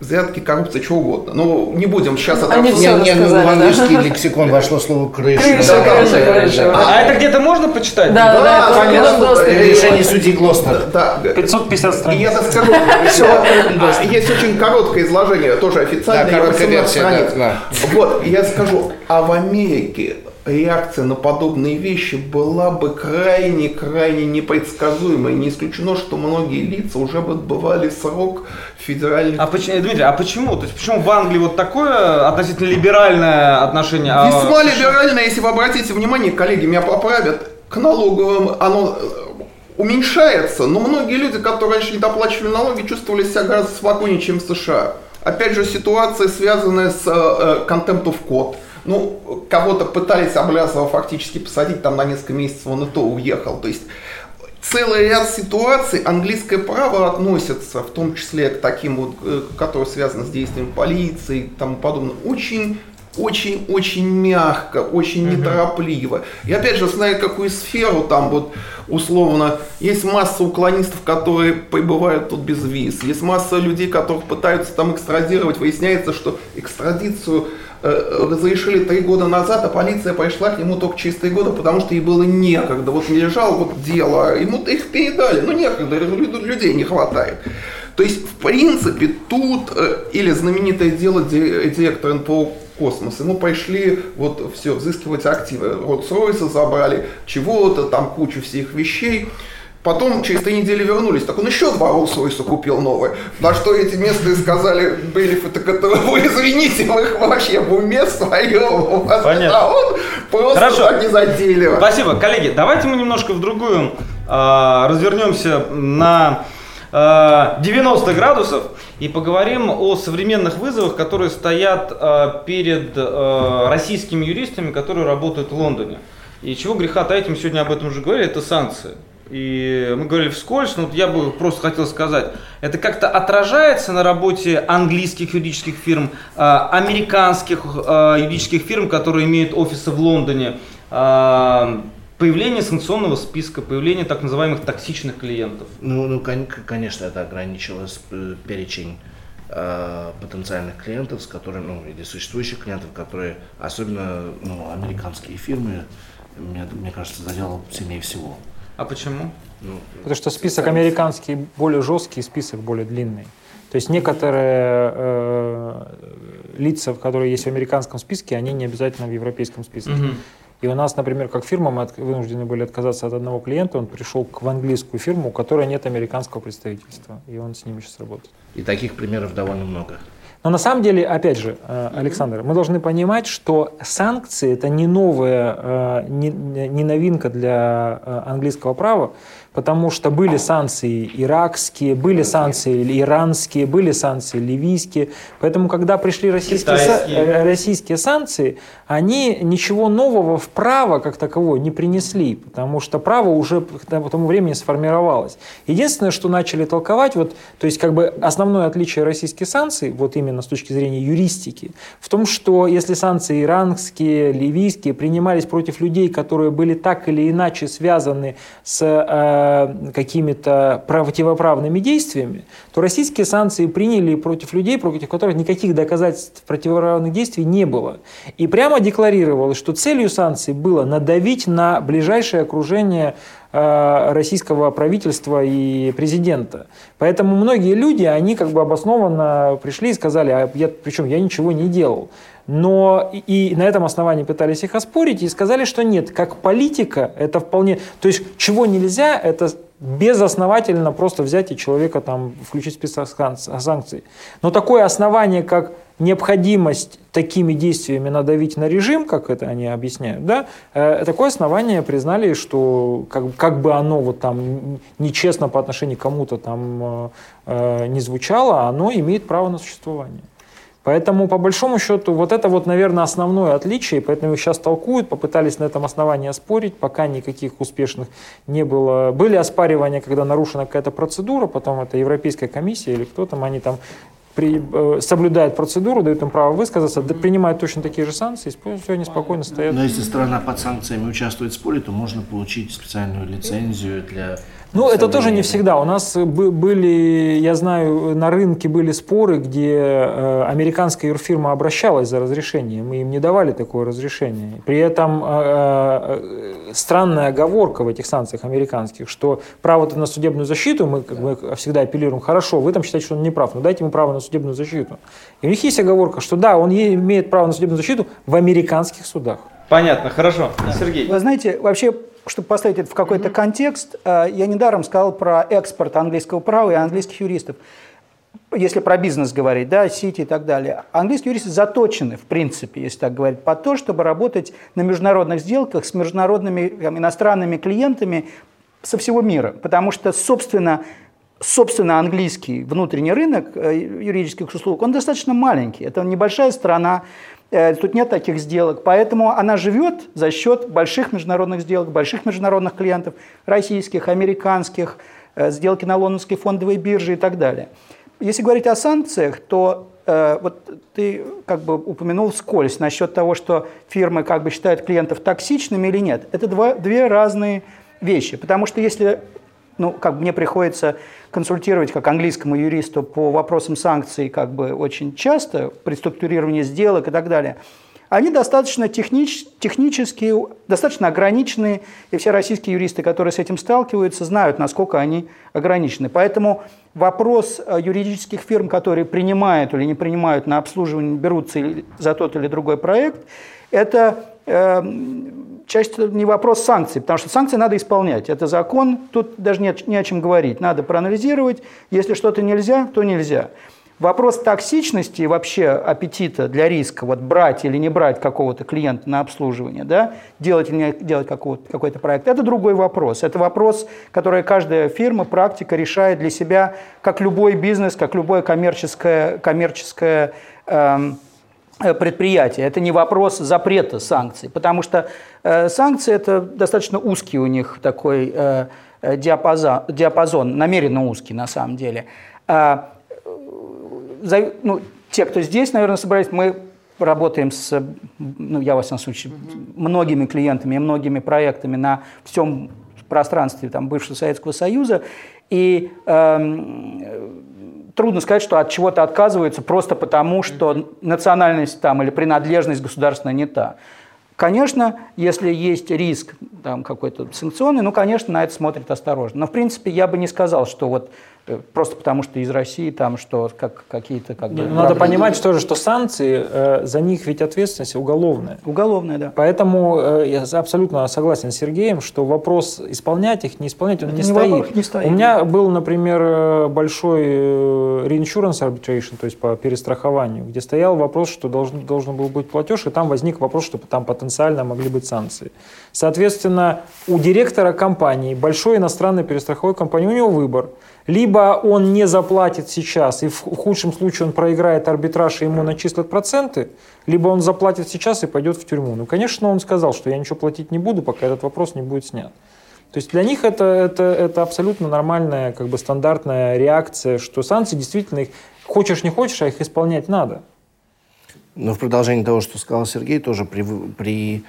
взятки, коррупция, что угодно. Ну, не будем сейчас это Они все не, не, в английский да? лексикон вошло слово крыша. Крыша, да, крыша, да, крыша. А, а это где-то можно почитать? Да, да, да, да конечно. Решение судьи Глостер. Да, 550 страниц. Я так скажу, есть очень короткое изложение, тоже официальное, да, короткая версия, да. Вот, я скажу, а в Америке реакция на подобные вещи была бы крайне-крайне непредсказуемой. Не исключено, что многие лица уже бы отбывали срок федеральных... А почему, Дмитрий, а почему? То есть почему в Англии вот такое относительно либеральное отношение? А Весьма а... либеральное, если вы обратите внимание, коллеги меня поправят, к налоговым оно э, уменьшается, но многие люди, которые раньше не доплачивали налоги, чувствовали себя гораздо спокойнее, чем в США. Опять же, ситуация, связанная с э, contempt of court ну, кого-то пытались Облязова фактически посадить там на несколько месяцев, он и то уехал. То есть целый ряд ситуаций английское право относится, в том числе к таким вот, э, которые связаны с действием полиции и тому подобное, очень очень-очень мягко, очень uh-huh. неторопливо. И опять же, зная какую сферу там вот условно, есть масса уклонистов, которые прибывают тут без виз, есть масса людей, которых пытаются там экстрадировать, выясняется, что экстрадицию разрешили три года назад, а полиция пришла к нему только через три года, потому что ей было некогда. Вот не лежало вот дело, ему их передали, но некогда, людей не хватает. То есть, в принципе, тут, э, или знаменитое дело директора НПО космос. Ему пришли вот все, взыскивать активы. Роллс-Ройса забрали, чего-то, там кучу всех вещей. Потом через три недели вернулись, так он еще два Роллс-Ройса купил новые. На что эти местные сказали, Белев, это вы извините, вы их вообще в уме своем. Понятно. А он просто Хорошо. так не задели. Спасибо. Коллеги, давайте мы немножко в другую э, развернемся на э, 90 градусов и поговорим о современных вызовах, которые стоят э, перед российскими юристами, которые работают в Лондоне. И чего греха таить, мы сегодня об этом уже говорили, это санкции и мы говорили вскользь, но вот я бы просто хотел сказать, это как-то отражается на работе английских юридических фирм, а, американских а, юридических фирм, которые имеют офисы в Лондоне, а, появление санкционного списка, появление так называемых токсичных клиентов? Ну, ну конечно, это ограничило перечень потенциальных клиентов, с которыми, ну, или существующих клиентов, которые, особенно ну, американские фирмы, мне, мне кажется, задел сильнее всего. А почему? Ну, Потому что список американский более жесткий, список более длинный. То есть некоторые э, лица, которые есть в американском списке, они не обязательно в европейском списке. Угу. И у нас, например, как фирма, мы вынуждены были отказаться от одного клиента, он пришел в английскую фирму, у которой нет американского представительства, и он с ними сейчас работает. И таких примеров довольно много. Но на самом деле, опять же, э, Александр, мы должны понимать, что санкции это не новая, э, не новинка для э, английского права потому что были санкции иракские, были санкции иранские, были санкции ливийские. Поэтому, когда пришли российские, са- э, российские санкции, они ничего нового в право как таковое не принесли, потому что право уже к тому времени сформировалось. Единственное, что начали толковать, вот, то есть как бы основное отличие российских санкций, вот именно с точки зрения юристики, в том, что если санкции иранские, ливийские принимались против людей, которые были так или иначе связаны с э, какими-то противоправными действиями, то российские санкции приняли против людей, против которых никаких доказательств противоправных действий не было. И прямо декларировалось, что целью санкций было надавить на ближайшее окружение э, российского правительства и президента. Поэтому многие люди, они как бы обоснованно пришли и сказали, а я, причем я ничего не делал. Но и на этом основании пытались их оспорить и сказали, что нет, как политика это вполне... То есть чего нельзя, это безосновательно просто взять и человека там включить в список санкций. Но такое основание, как необходимость такими действиями надавить на режим, как это они объясняют, да, э, такое основание признали, что как, как бы оно вот там нечестно по отношению к кому-то там э, э не звучало, оно имеет право на существование. Поэтому, по большому счету, вот это вот, наверное, основное отличие, поэтому их сейчас толкуют, попытались на этом основании оспорить, пока никаких успешных не было. Были оспаривания, когда нарушена какая-то процедура, потом это Европейская комиссия или кто там, они там при, э, соблюдают процедуру, дают им право высказаться, да, принимают точно такие же санкции, все они спокойно стоят. Но если страна под санкциями участвует в споре, то можно получить специальную лицензию для ну, это тоже не всегда. У нас были, я знаю, на рынке были споры, где э, американская юрфирма обращалась за разрешением, мы им не давали такое разрешение. При этом э, э, странная оговорка в этих санкциях американских, что право на судебную защиту, мы, как бы, всегда апеллируем, хорошо, вы там считаете, что он не прав, но дайте ему право на судебную защиту. И у них есть оговорка, что да, он имеет право на судебную защиту в американских судах. Понятно, хорошо. Сергей. Вы знаете, вообще чтобы поставить это в какой-то mm-hmm. контекст, э, я недаром сказал про экспорт английского права и английских юристов. Если про бизнес говорить, да, Сити и так далее. Английские юристы заточены, в принципе, если так говорить, по то, чтобы работать на международных сделках с международными там, иностранными клиентами со всего мира. Потому что, собственно, собственно, английский внутренний рынок э, юридических услуг, он достаточно маленький. Это небольшая страна, тут нет таких сделок, поэтому она живет за счет больших международных сделок, больших международных клиентов, российских, американских, э, сделки на лондонской фондовой бирже и так далее. Если говорить о санкциях, то э, вот ты как бы упомянул вскользь насчет того, что фирмы как бы считают клиентов токсичными или нет. Это два, две разные вещи. Потому что если ну, как мне приходится консультировать как английскому юристу по вопросам санкций как бы очень часто, при структурировании сделок и так далее, они достаточно технич, технические, достаточно ограниченные, и все российские юристы, которые с этим сталкиваются, знают, насколько они ограничены. Поэтому вопрос э, юридических фирм, которые принимают или не принимают на обслуживание, берутся за тот или другой проект, это э, чаще не вопрос санкций, потому что санкции надо исполнять. Это закон, тут даже нет, не о чем говорить. Надо проанализировать. Если что-то нельзя, то нельзя. Вопрос токсичности и вообще аппетита для риска, вот брать или не брать какого-то клиента на обслуживание, да, делать или не делать какой-то проект, это другой вопрос. Это вопрос, который каждая фирма, практика решает для себя, как любой бизнес, как любое коммерческое, коммерческое эм, Э, предприятия. Это не вопрос запрета санкций, потому что санкции это достаточно узкий у них такой э, диапазон, диапазон, намеренно узкий на самом деле. А, ну, те, кто здесь, наверное, собрались, мы работаем с, ну, я, во всяком случае, многими клиентами и многими проектами на всем пространстве там, бывшего Советского Союза, и эм, трудно сказать, что от чего-то отказываются просто потому, что национальность там или принадлежность государственная не та. Конечно, если есть риск там, какой-то санкционный, ну, конечно, на это смотрят осторожно. Но, в принципе, я бы не сказал, что вот просто потому что из России там что как какие-то как бы, ну, Надо понимать тоже, что санкции э, за них ведь ответственность уголовная. Уголовная, да. Поэтому э, я абсолютно согласен с Сергеем, что вопрос исполнять их, не исполнять, он не, не стоит. не стоит. У меня был, например, э, большой reinsurance arbitration, то есть по перестрахованию, где стоял вопрос, что должен, должен был быть платеж, и там возник вопрос, что там потенциально могли быть санкции. Соответственно, у директора компании, большой иностранной перестраховой компании, у него выбор – либо он не заплатит сейчас, и в худшем случае он проиграет арбитраж, и ему начислят проценты, либо он заплатит сейчас и пойдет в тюрьму. Ну, конечно, он сказал, что я ничего платить не буду, пока этот вопрос не будет снят. То есть для них это, это, это абсолютно нормальная, как бы стандартная реакция, что санкции действительно их, хочешь не хочешь, а их исполнять надо. Но в продолжении того, что сказал Сергей, тоже при, при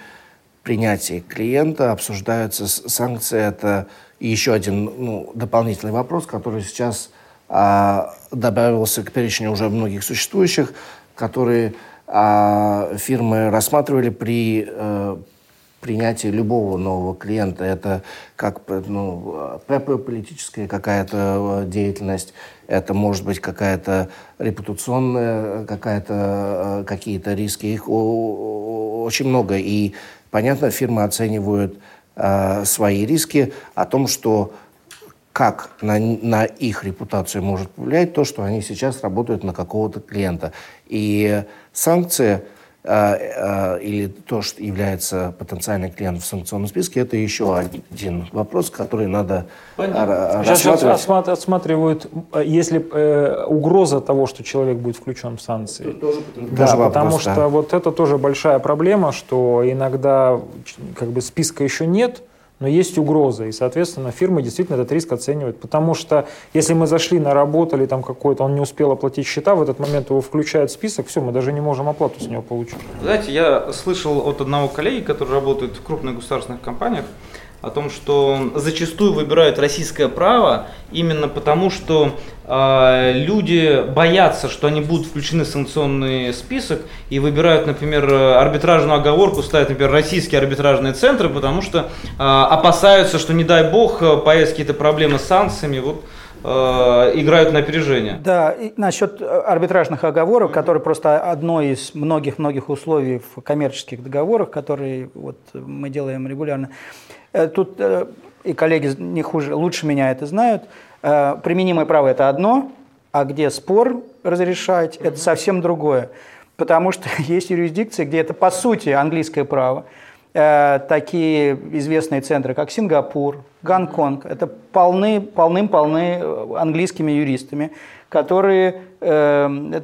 принятии клиента обсуждаются санкции. Это еще один ну, дополнительный вопрос, который сейчас а, добавился к перечню уже многих существующих, которые а, фирмы рассматривали при а, принятии любого нового клиента. Это как ну, политическая какая-то деятельность, это может быть какая-то репутационная, какая-то, какие-то риски. Их очень много. И, понятно, фирмы оценивают э, свои риски, о том, что как на, на их репутацию может повлиять то, что они сейчас работают на какого-то клиента. И санкции или то, что является потенциальным клиентом в санкционном списке, это еще один вопрос, который надо Понятно. рассматривать. Сейчас отсматривают, если э, угроза того, что человек будет включен в санкции. Тоже, да, тоже вопрос, потому что вот это тоже большая проблема, что иногда как бы списка еще нет, но есть угроза, и, соответственно, фирмы действительно этот риск оценивают, потому что если мы зашли, наработали там какой-то, он не успел оплатить счета, в этот момент его включают в список, все, мы даже не можем оплату с него получить. Знаете, я слышал от одного коллеги, который работает в крупных государственных компаниях, о том, что зачастую выбирают российское право именно потому, что э, люди боятся, что они будут включены в санкционный список и выбирают, например, арбитражную оговорку, ставят, например, российские арбитражные центры, потому что э, опасаются, что, не дай бог, появятся какие-то проблемы с санкциями. Вот, играют на опережение. Да, и насчет арбитражных оговорок, которые просто одно из многих-многих условий в коммерческих договорах, которые вот мы делаем регулярно. Э, тут э, и коллеги не хуже, лучше меня это знают. Э, применимое право – это одно, а где спор разрешать – это совсем другое. Потому что есть юрисдикции, где это по сути английское право. Такие известные центры, как Сингапур, Гонконг, это полны, полным-полны английскими юристами, которые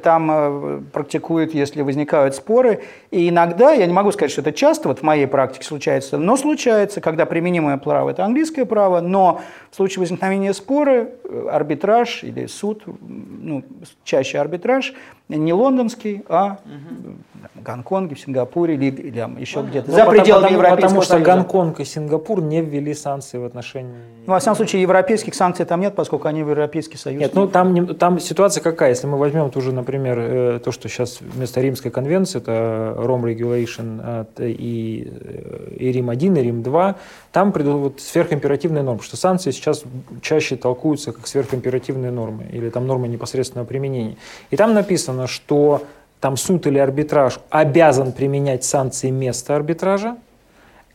там э, практикуют, если возникают споры. И иногда, я не могу сказать, что это часто, вот в моей практике случается, но случается, когда применимое право – это английское право, но в случае возникновения спора э, арбитраж или суд, ну, чаще арбитраж, не лондонский, а угу. в Гонконге, в Сингапуре или, или еще где-то. Ну, за пределами потому, Европейского Потому что Союза. Гонконг и Сингапур не ввели санкции в отношении... Ну, во всяком случае, европейских санкций там нет, поскольку они в Европейский Союз. Нет, ну там, там ситуация какая? Если мы возьмем тоже, например, э, то, что сейчас вместо Римской конвенции, это Rome Regulation и, э, и Рим-1, и Рим-2, там вот сверхимперативные нормы, что санкции сейчас чаще толкуются как сверхимперативные нормы или там нормы непосредственного применения. И там написано, что там суд или арбитраж обязан применять санкции места арбитража,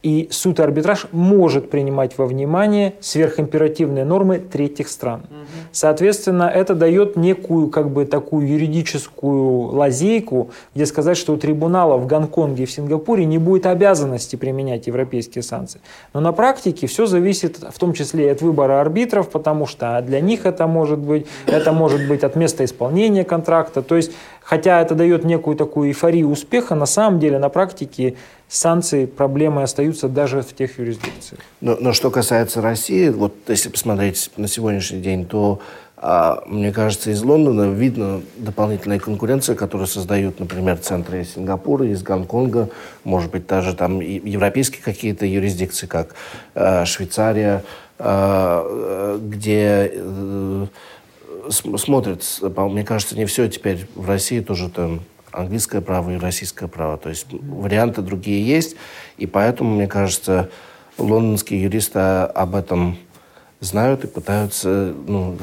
и суд и арбитраж может принимать во внимание сверхимперативные нормы третьих стран. Угу. Соответственно, это дает некую как бы такую юридическую лазейку, где сказать, что у трибунала в Гонконге и в Сингапуре не будет обязанности применять европейские санкции. Но на практике все зависит в том числе и от выбора арбитров, потому что для них это может быть, это может быть от места исполнения контракта. То есть, хотя это дает некую такую эйфорию успеха, на самом деле на практике санкции проблемы остаются даже в тех юрисдикциях. Но, но что касается России, вот если посмотреть на сегодняшний день, то а, мне кажется, из Лондона видно дополнительная конкуренция, которую создают, например, центры из Сингапура, из Гонконга, может быть, даже там европейские какие-то юрисдикции, как э, Швейцария, э, где э, смотрят, мне кажется, не все теперь в России тоже там английское право и российское право. То есть варианты другие есть, и поэтому, мне кажется, лондонские юристы об этом знают и пытаются ну,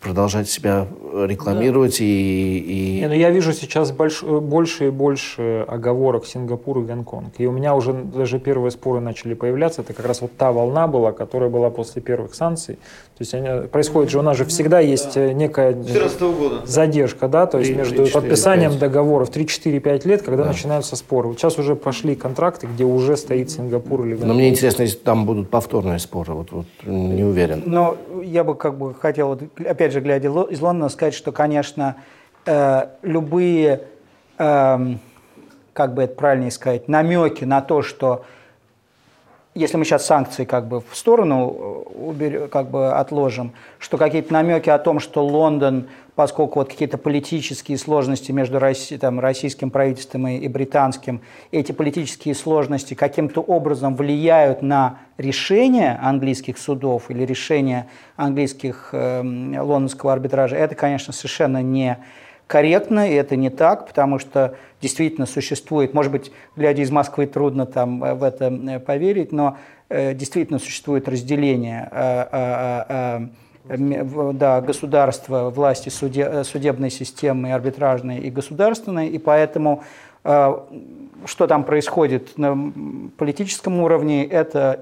продолжать себя рекламировать да. и... и... Не, ну я вижу сейчас больш, больше и больше оговорок Сингапур и Гонконг. И у меня уже даже первые споры начали появляться. Это как раз вот та волна была, которая была после первых санкций. То есть они, происходит же, у нас же всегда есть да. Э, некая года. задержка, да, то есть 3, между 3, 4, подписанием 5. договоров 3-4-5 лет, когда да. начинаются споры. Вот сейчас уже пошли контракты, где уже стоит Сингапур или Гонконг. Но мне интересно, если там будут повторные споры, вот, вот не уверен. Но я бы как бы хотел, опять же, глядя из Лондона, сказать, что, конечно, э, любые, э, как бы это правильнее сказать, намеки на то, что если мы сейчас санкции как бы в сторону э, как бы отложим, что какие-то намеки о том, что Лондон, поскольку вот какие-то политические сложности между Росси, там, российским правительством и, и британским, эти политические сложности каким-то образом влияют на решение английских судов или решение английских э, лондонского арбитража, это, конечно, совершенно не корректно, и это не так, потому что действительно существует, может быть, глядя из Москвы трудно там э, в это э, поверить, но э, действительно существует разделение да, государства, власти судебной системы, арбитражной и государственной, и поэтому что там происходит на политическом уровне, это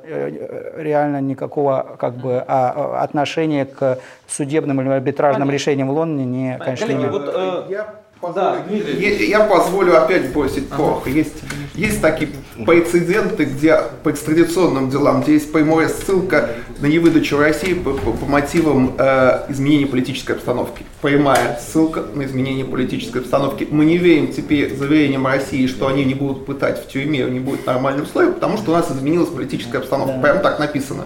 реально никакого как бы, а, отношения к судебным или арбитражным решениям в Лондоне не, конечно, не имеет да, я, я позволю опять бросить ага. Есть, есть такие прецеденты, где по экстрадиционным делам, где есть прямая ссылка на невыдачу России по, по, по мотивам э, изменения политической обстановки. Прямая ссылка на изменение политической обстановки. Мы не верим теперь заверениям России, что они не будут пытать в тюрьме, не будет нормальных условий, потому что у нас изменилась политическая обстановка. Прям так написано.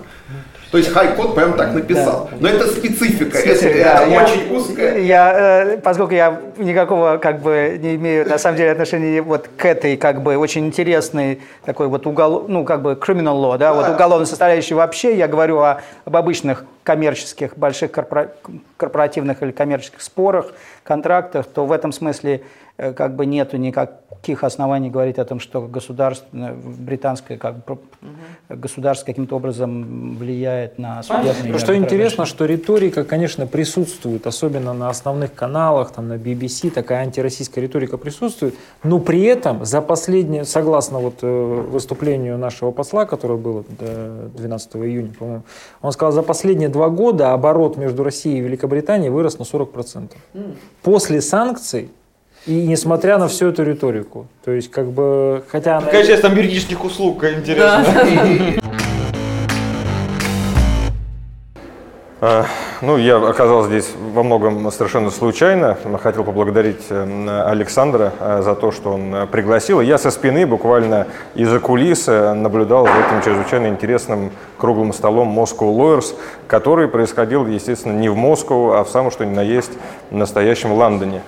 То есть Хайкод прям так написал. Да. Но это специфика, специфика это, да, я, очень узкая. Я, э, поскольку я никакого как бы не имею на самом деле отношения вот к этой как бы очень интересной такой вот угол, ну как бы criminal law, да, да. вот уголовной составляющей вообще, я говорю о, об обычных коммерческих, больших корпора, корпоративных или коммерческих спорах, контрактах, то в этом смысле как бы нету никаких оснований говорить о том, что государство, британское как бы, угу. государство каким-то образом влияет на судебные Что интересно, что риторика, конечно, присутствует, особенно на основных каналах, там на BBC, такая антироссийская риторика присутствует, но при этом за последние, согласно вот э, выступлению нашего посла, которое было 12 июня, по-моему, он сказал, за последние два года оборот между Россией и Великобританией вырос на 40%. Mm. После санкций и несмотря на всю эту риторику. То есть, как бы, хотя... Какая часть там юридических услуг, интересно. А, ну, я оказался здесь во многом совершенно случайно. Хотел поблагодарить э, Александра э, за то, что он э, пригласил. Я со спины, буквально из-за кулис, наблюдал за этим чрезвычайно интересным круглым столом Moscow Lawyers, который происходил, естественно, не в Москву, а в самом что ни на есть настоящем Лондоне.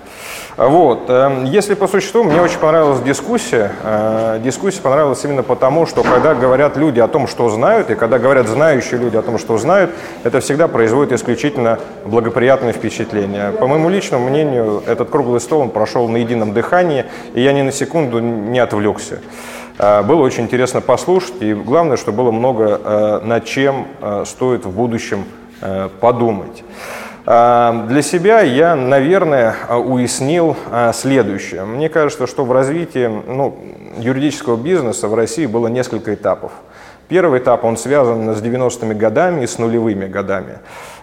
Вот. Эм, если по существу, мне очень понравилась дискуссия. Э, дискуссия понравилась именно потому, что когда говорят люди о том, что знают, и когда говорят знающие люди о том, что знают, это всегда производит исключительно благоприятное впечатление. По моему личному мнению, этот круглый стол он прошел на едином дыхании, и я ни на секунду не отвлекся. Э, было очень интересно послушать, и главное, что было много э, над чем стоит в будущем подумать. А, для себя я, наверное, уяснил а, следующее. Мне кажется, что в развитии ну, юридического бизнеса в России было несколько этапов. Первый этап, он связан с 90-ми годами и с нулевыми годами.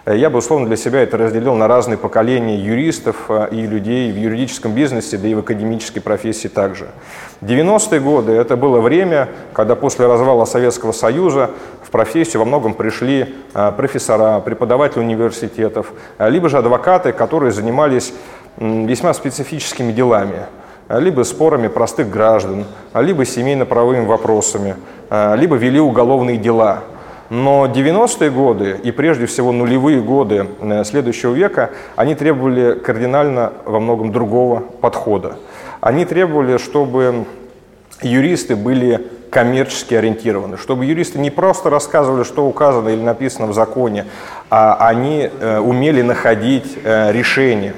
Я бы, условно, для себя это разделил на разные поколения юристов а, и людей в юридическом бизнесе, да и в академической профессии также. 90-е годы – это было время, когда после развала Советского Союза в профессию во многом пришли а, профессора, преподаватели университетов, либо же адвокаты, которые занимались весьма специфическими делами, либо спорами простых граждан, либо семейно-правовыми вопросами, либо вели уголовные дела – но 90-е годы и прежде всего нулевые годы э, следующего века, они требовали кардинально во многом другого подхода. Они требовали, чтобы юристы были коммерчески ориентированы, чтобы юристы не просто рассказывали, что указано или написано в законе, а они э, умели находить э, решения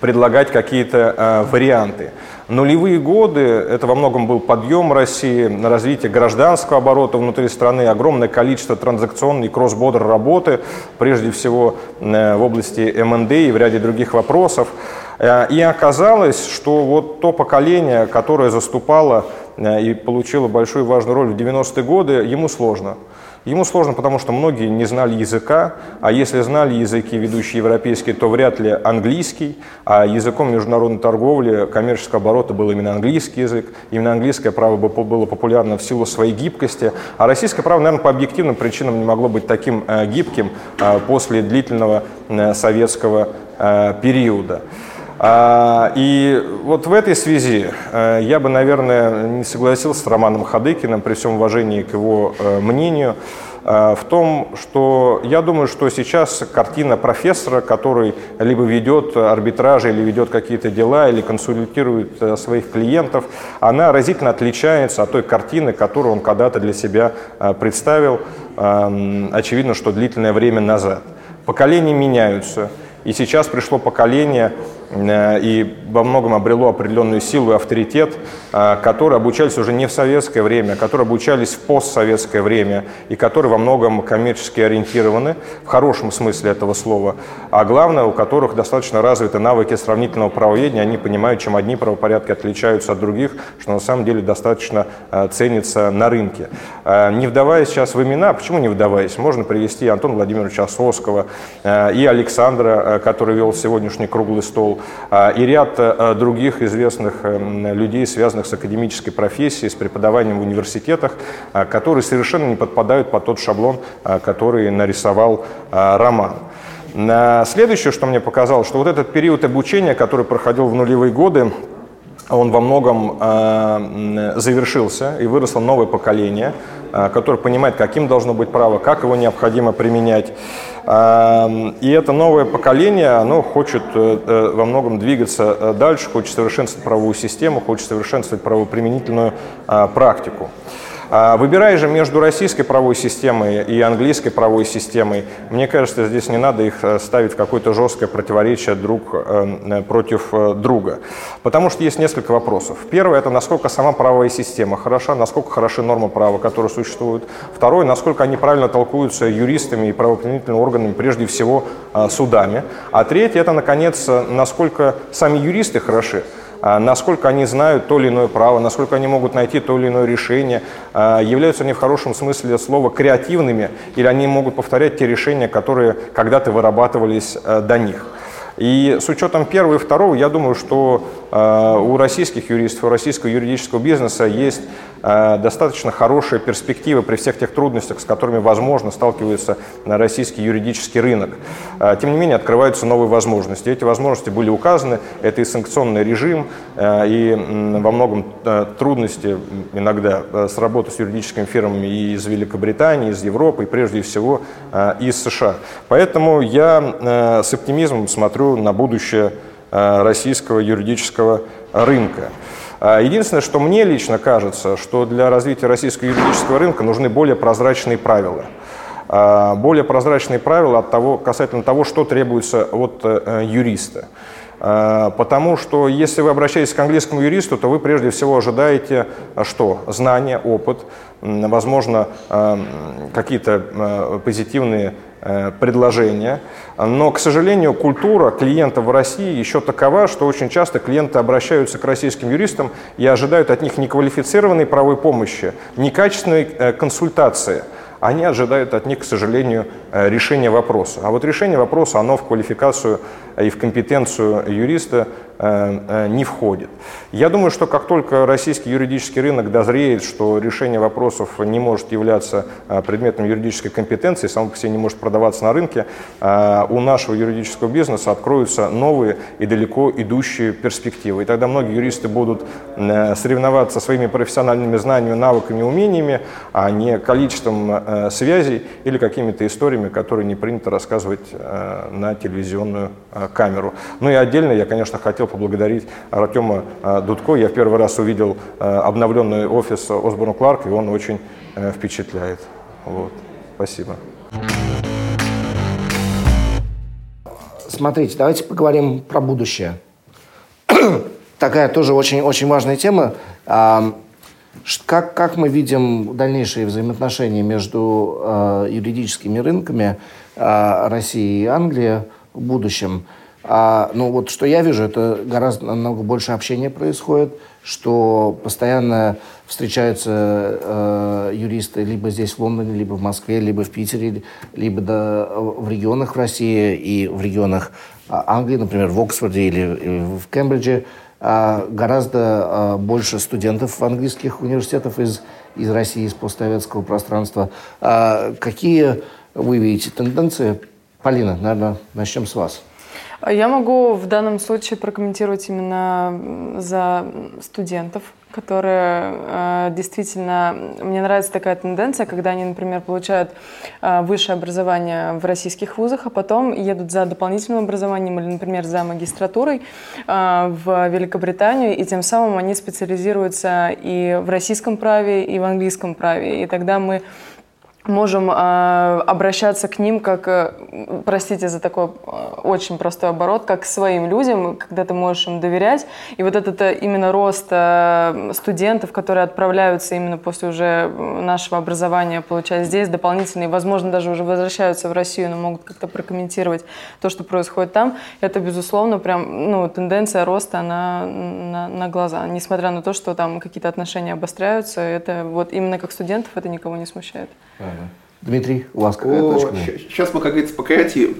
предлагать какие-то варианты. Нулевые годы – это во многом был подъем России, на развитие гражданского оборота внутри страны, огромное количество транзакционной и кросс-бодер работы, прежде всего в области МНД и в ряде других вопросов. И оказалось, что вот то поколение, которое заступало и получило большую важную роль в 90-е годы, ему сложно. Ему сложно, потому что многие не знали языка, а если знали языки, ведущие европейские, то вряд ли английский, а языком международной торговли, коммерческого оборота был именно английский язык, именно английское право было популярно в силу своей гибкости, а российское право, наверное, по объективным причинам не могло быть таким э, гибким э, после длительного э, советского периода. А, и вот в этой связи я бы, наверное, не согласился с Романом Хадыкиным при всем уважении к его мнению в том, что я думаю, что сейчас картина профессора, который либо ведет арбитражи, или ведет какие-то дела, или консультирует своих клиентов, она разительно отличается от той картины, которую он когда-то для себя представил, очевидно, что длительное время назад. Поколения меняются, и сейчас пришло поколение, Э, и во многом обрело определенную силу и авторитет, э, которые обучались уже не в советское время, которые обучались в постсоветское время и которые во многом коммерчески ориентированы, в хорошем смысле этого слова, а главное, у которых достаточно развиты навыки сравнительного правоведения, они понимают, чем одни правопорядки отличаются от других, что на самом деле достаточно э, ценится на рынке. Не вдаваясь сейчас в имена, почему не вдаваясь? Можно привести Антона Владимировича Осовского и Александра, который вел сегодняшний круглый стол, а, и ряд других известных э, людей, связанных с академической профессией, с преподаванием в университетах, а, которые совершенно не подпадают под тот шаблон, а, который нарисовал Роман. Следующее, что мне показалось, что вот этот период обучения, который проходил в нулевые годы, он во многом э, завершился, и выросло новое поколение, э, которое понимает, каким должно быть право, как его необходимо применять. Э, и это новое поколение, оно хочет во многом двигаться дальше, хочет совершенствовать правовую систему, хочет совершенствовать правоприменительную практику. А, выбирая же между российской правовой системой и английской правовой системой, мне кажется, здесь не надо их э, ставить в какое-то жесткое противоречие друг э, против э, друга. Потому что есть несколько вопросов. Первое – это насколько сама правовая система хороша, насколько хороши нормы права, которые существуют. Второе – насколько они правильно толкуются юристами и правоохранительными органами, прежде всего судами. А третье – это, наконец, насколько сами юристы хороши. А, насколько они знают то или иное право, насколько они могут найти то или иное решение, а, являются они в хорошем смысле слова креативными, или они могут повторять те решения, которые когда-то вырабатывались э, до них. И с учетом первого и второго, я думаю, что э, у российских юристов, у российского юридического бизнеса есть достаточно хорошие перспективы при всех тех трудностях, с которыми, возможно, сталкивается российский юридический рынок. Э, тем не менее, открываются новые возможности. Эти возможности были указаны. Это и санкционный режим, э, и э, во многом э, трудности иногда э, с работой с юридическими фирмами и из Великобритании, из Европы, и прежде всего э, из США. Поэтому я э, с оптимизмом смотрю на будущее э, российского юридического рынка. А, единственное, что мне лично кажется, что для развития российского юридического рынка нужны более прозрачные правила. А, более прозрачные правила от того, касательно того, что требуется от э, юриста. А, потому что если вы обращаетесь к английскому юристу, то вы прежде всего ожидаете что? Знания, опыт, возможно, какие-то позитивные предложения. Но, к сожалению, культура клиентов в России еще такова, что очень часто клиенты обращаются к российским юристам и ожидают от них неквалифицированной правовой помощи, некачественной э, консультации. Они ожидают от них, к сожалению, э, решения вопроса. А вот решение вопроса, оно в квалификацию и в компетенцию юриста Э, э, не входит. Я думаю, что как только российский юридический рынок дозреет, что решение вопросов не может являться предметом юридической компетенции, само по себе не может продаваться на рынке, у нашего юридического бизнеса откроются новые и далеко идущие перспективы. И тогда многие юристы будут соревноваться своими профессиональными знаниями, навыками, умениями, а не количеством связей или какими-то историями, которые не принято рассказывать на телевизионную камеру. Ну и отдельно я, конечно, хотел поблагодарить Артема э, Дудко. Я в первый раз увидел э, обновленный офис Осборн Кларк, и он очень э, впечатляет. Вот. Спасибо. смотрите, давайте поговорим про будущее. Такая тоже очень, очень важная тема. А, как, как мы видим дальнейшие взаимоотношения между э, юридическими рынками э, России и Англии в будущем? А, ну вот что я вижу, это гораздо намного больше общения происходит, что постоянно встречаются э, юристы либо здесь в Лондоне, либо в Москве, либо в Питере, либо да, в регионах России и в регионах Англии, например, в Оксфорде или, или в Кембридже. А, гораздо а, больше студентов английских университетов из, из России, из постсоветского пространства. А, какие вы видите тенденции? Полина, наверное, начнем с вас. Я могу в данном случае прокомментировать именно за студентов, которые э, действительно... Мне нравится такая тенденция, когда они, например, получают э, высшее образование в российских вузах, а потом едут за дополнительным образованием или, например, за магистратурой э, в Великобританию, и тем самым они специализируются и в российском праве, и в английском праве. И тогда мы можем э, обращаться к ним как, э, простите за такой э, очень простой оборот, как к своим людям, когда ты можешь им доверять. И вот этот э, именно рост э, студентов, которые отправляются именно после уже нашего образования получать здесь дополнительные, возможно, даже уже возвращаются в Россию, но могут как-то прокомментировать то, что происходит там, это, безусловно, прям, ну, тенденция роста на, на, на глаза. Несмотря на то, что там какие-то отношения обостряются, это вот именно как студентов это никого не смущает. Дмитрий, у вас какая О, точка? Сейчас мы, как говорится, покреативим.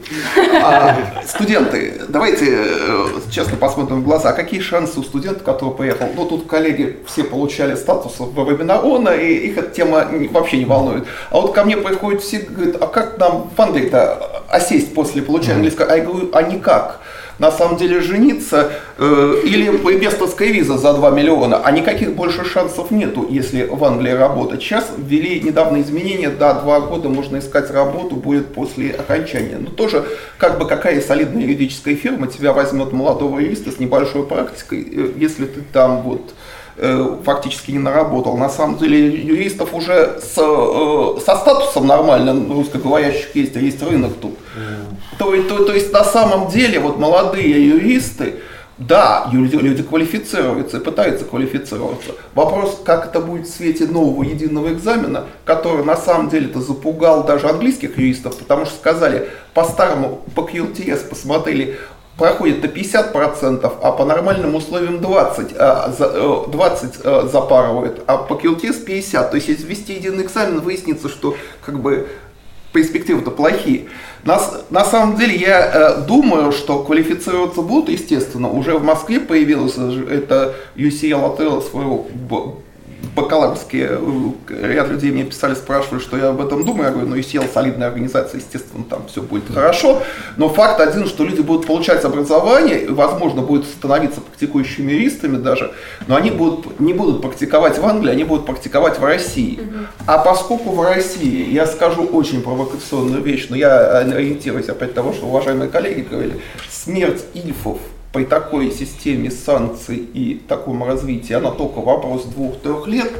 А, студенты, давайте э, честно посмотрим в глаза. А какие шансы у студента, который поехал? Ну, тут коллеги все получали статус в вебинарона, и их эта тема вообще не волнует. А вот ко мне приходят все, говорят, а как нам в Англии-то осесть после получения английского? А я говорю, а никак на самом деле жениться э, или инвесторская виза за 2 миллиона, а никаких больше шансов нету, если в Англии работать. Сейчас ввели недавно изменения, да, 2 года можно искать работу будет после окончания. Но тоже, как бы какая солидная юридическая фирма тебя возьмет молодого юриста с небольшой практикой, э, если ты там вот фактически не наработал. На самом деле юристов уже с, э, со статусом нормальным русскоговорящих есть, а есть рынок тут. То, то, то есть на самом деле вот молодые юристы, да, люди, люди квалифицируются и пытаются квалифицироваться. Вопрос, как это будет в свете нового единого экзамена, который на самом деле это запугал даже английских юристов, потому что сказали, по старому, по QTS посмотрели, проходит на 50%, а по нормальным условиям 20, 20 э, э, запарывают, а по QTS 50. То есть если ввести единый экзамен, выяснится, что как бы перспективы-то плохие. На, на самом деле я э, думаю, что квалифицироваться будут, естественно. Уже в Москве появилась это UCL отель своего бакалаврские, э, ряд людей мне писали, спрашивали, что я об этом думаю. Я говорю, ну и сел солидная организация, естественно, там все будет хорошо. Но факт один, что люди будут получать образование, и, возможно, будут становиться практикующими юристами даже, но они будут, не будут практиковать в Англии, они будут практиковать в России. А поскольку в России, я скажу очень провокационную вещь, но я ориентируюсь опять того, что уважаемые коллеги говорили, смерть ильфов при такой системе санкций и таком развитии, она только вопрос двух-трех лет,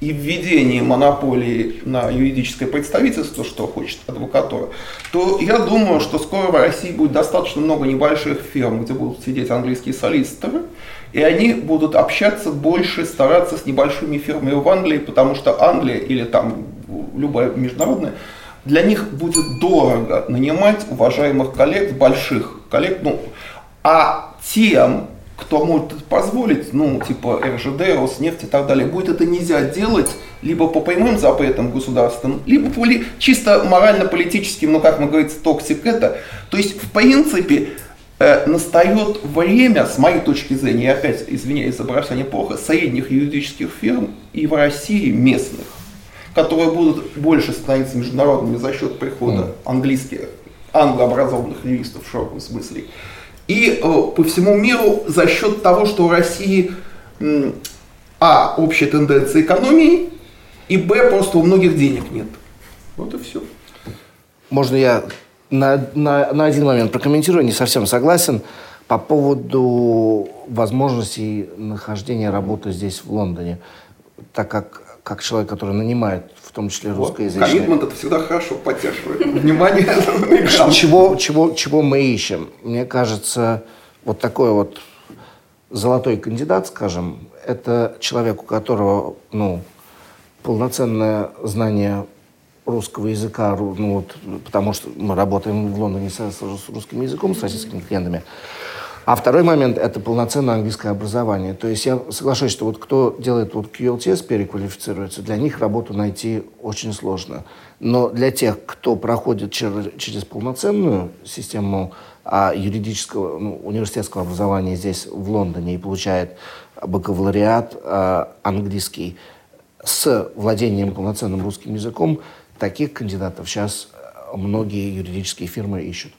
и введение монополии на юридическое представительство, что хочет адвокатура, то я думаю, что скоро в России будет достаточно много небольших фирм, где будут сидеть английские солиситоры, и они будут общаться больше, стараться с небольшими фирмами в Англии, потому что Англия или там любая международная, для них будет дорого нанимать уважаемых коллег, больших коллег, ну, а тем, кто может это позволить, ну, типа РЖД, Роснефть и так далее, будет это нельзя делать либо по прямым запретам государственным, либо по чисто морально-политическим, ну, как мы говорим, toxic это. То есть, в принципе, э, настает время, с моей точки зрения, я опять извиняюсь за бросание плохо, средних юридических фирм и в России местных, которые будут больше становиться международными за счет прихода английских, англообразованных юристов в широком смысле, и по всему миру за счет того, что у России а. общая тенденция экономии, и б. просто у многих денег нет. Вот и все. Можно я на, на, на один момент прокомментирую, не совсем согласен. По поводу возможностей нахождения работы здесь, в Лондоне. Так как как человек, который нанимает в том числе русскоязычные. Коммитмент это всегда хорошо поддерживает. Внимание чего, чего, чего мы ищем? Мне кажется, вот такой вот золотой кандидат, скажем, это человек, у которого ну, полноценное знание русского языка, ну, вот, потому что мы работаем в Лондоне с, с русским языком, с российскими клиентами. А второй момент – это полноценное английское образование. То есть я соглашусь, что вот кто делает вот QLTS, переквалифицируется, для них работу найти очень сложно. Но для тех, кто проходит через, через полноценную систему а, юридического, ну, университетского образования здесь, в Лондоне, и получает бакалавриат а, английский с владением полноценным русским языком, таких кандидатов сейчас многие юридические фирмы ищут.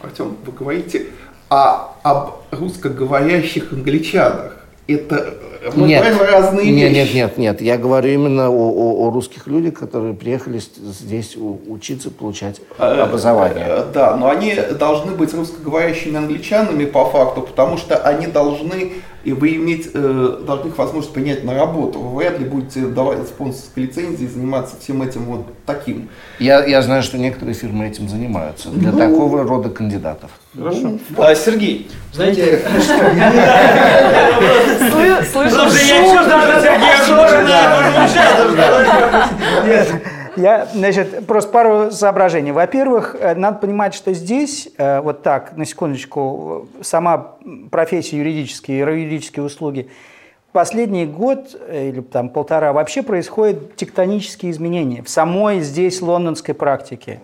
Артем, вы говорите а об русскоговорящих англичанах. Это мы нет, разные нет, вещи. Нет, нет, нет. Я говорю именно о, о, о русских людях, которые приехали здесь учиться, получать э, образование. Э, да, но они должны быть русскоговорящими англичанами по факту, потому что они должны и вы иметь, э, должны их возможность принять на работу. Вы вряд ли будете давать спонсорской лицензии заниматься всем этим вот таким. Я, я знаю, что некоторые фирмы этим занимаются для ну, такого рода кандидатов. Хорошо. Ну, а, Сергей, знаете... Слышу, я значит, просто пару соображений. Во-первых, э, надо понимать, что здесь, э, вот так, на секундочку, сама профессия юридические, юридические услуги, последний год э, или там полтора вообще происходят тектонические изменения в самой здесь лондонской практике.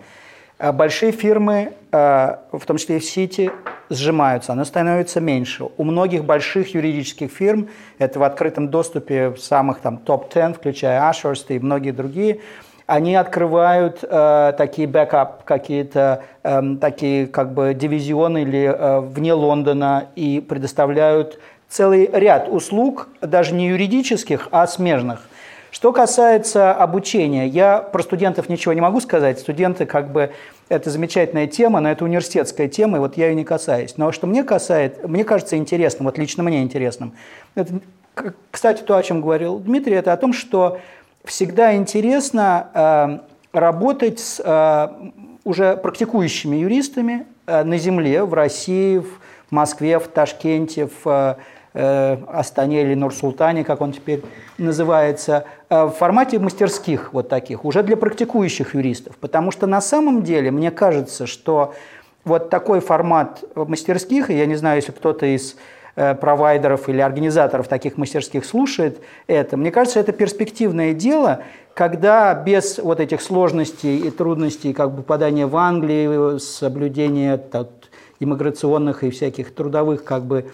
Большие фирмы, в том числе и в Сити, сжимаются, она становится меньше. У многих больших юридических фирм, это в открытом доступе самых там топ-10, включая Ashurst и многие другие, они открывают э, такие backup, какие-то э, такие как бы дивизионы или э, вне Лондона и предоставляют целый ряд услуг, даже не юридических, а смежных. Что касается обучения, я про студентов ничего не могу сказать. Студенты как бы это замечательная тема, но это университетская тема, и вот я ее не касаюсь. Но что мне касается, мне кажется интересным, вот лично мне интересным, это, кстати, то, о чем говорил Дмитрий, это о том, что всегда интересно э, работать с э, уже практикующими юристами э, на земле, в России, в Москве, в Ташкенте, в Астане или Нур-Султане, как он теперь называется, в формате мастерских вот таких, уже для практикующих юристов. Потому что на самом деле мне кажется, что вот такой формат мастерских, и я не знаю, если кто-то из Э, провайдеров или организаторов таких мастерских слушает это. Мне кажется, это перспективное дело, когда без вот этих сложностей и трудностей, как бы попадания в Англию, соблюдения так, иммиграционных и всяких трудовых как бы э,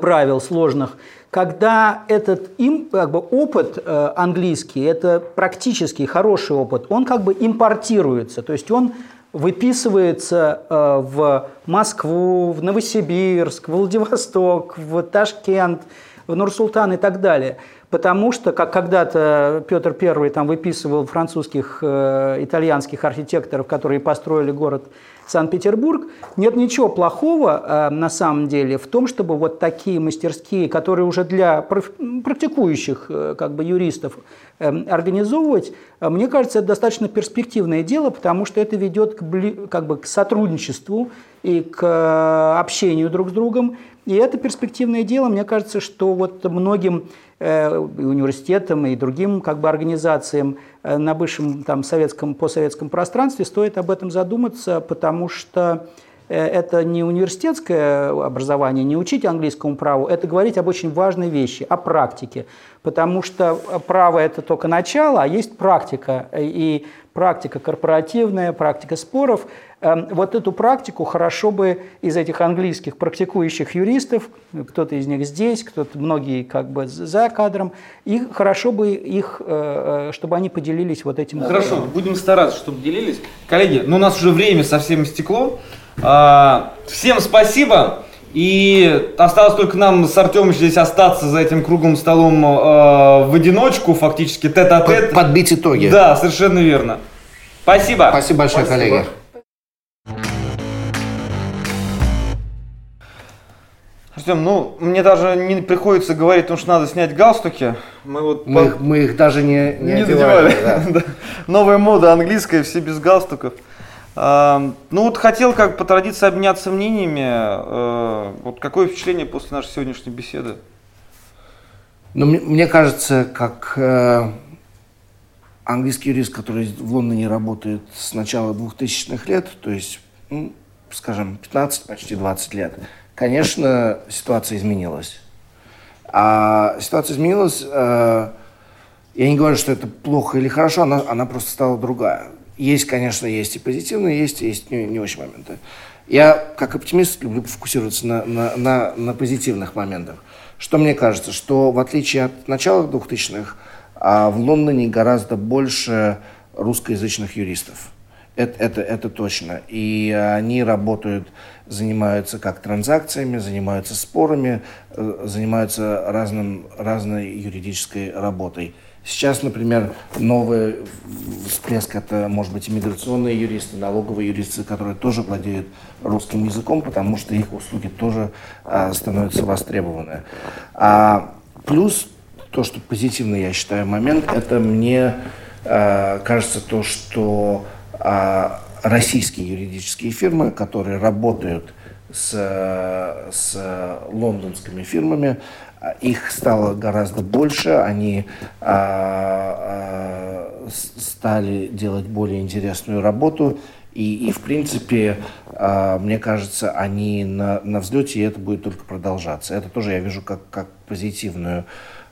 правил сложных, когда этот им, как бы, опыт э, английский, это практически хороший опыт, он как бы импортируется, то есть он выписывается э, в Москву, в Новосибирск, в Владивосток, в Ташкент, в Нур-Султан и так далее. Потому что, как когда-то Петр I там выписывал французских, э, итальянских архитекторов, которые построили город Санкт-Петербург, нет ничего плохого э, на самом деле в том, чтобы вот такие мастерские, которые уже для практикующих э, как бы юристов э, организовывать, э, мне кажется, это достаточно перспективное дело, потому что это ведет к, как бы, к сотрудничеству и к общению друг с другом. И это перспективное дело, мне кажется, что вот многим университетам и другим как бы, организациям э, на бывшем там, советском, постсоветском пространстве стоит об этом задуматься, потому что это не университетское образование, не учить английскому праву, это говорить об очень важной вещи, о практике. Потому что право – это только начало, а есть практика. И практика корпоративная, практика споров – вот эту практику хорошо бы из этих английских практикующих юристов, кто-то из них здесь, кто-то многие как бы за кадром, и хорошо бы их, э, э, чтобы они поделились вот этим. Хорошо, будем стараться, чтобы делились. Коллеги, ну у нас уже время совсем истекло. А, всем спасибо. И осталось только нам с Артемом здесь остаться за этим круглым столом э, в одиночку, фактически тет-а-тет. Подбить итоги. Да, совершенно верно. Спасибо. Спасибо большое, Спасибо. коллеги. Артем, ну, мне даже не приходится говорить, потому что надо снять галстуки. Мы, вот мы, по... их, мы их даже не, не, не одевали. Да. Новая мода английская, все без галстуков. А, ну вот хотел как по традиции обменяться мнениями. А, вот какое впечатление после нашей сегодняшней беседы? Ну, мне, мне кажется, как э, английский юрист, который в Лондоне работает с начала 2000-х лет, то есть, ну, скажем, 15, почти 20 лет, конечно, ситуация изменилась. А ситуация изменилась, э, я не говорю, что это плохо или хорошо, она, она просто стала другая. Есть, конечно, есть и позитивные, есть есть не, не очень моменты. Я, как оптимист, люблю фокусироваться на, на, на, на позитивных моментах. Что мне кажется, что в отличие от начала 2000-х, а в Лондоне гораздо больше русскоязычных юристов. Это, это, это точно. И они работают, занимаются как транзакциями, занимаются спорами, э, занимаются разным, разной юридической работой. Сейчас, например, новый всплеск – это, может быть, иммиграционные юристы, налоговые юристы, которые тоже владеют русским языком, потому что их услуги тоже а, становятся востребованы. А, плюс то, что позитивный, я считаю, момент, это мне а, кажется то, что российские юридические фирмы, которые работают с, с лондонскими фирмами, их стало гораздо больше, они а, а, стали делать более интересную работу, и, и в принципе, а, мне кажется, они на, на взлете, и это будет только продолжаться. Это тоже я вижу как, как позитивную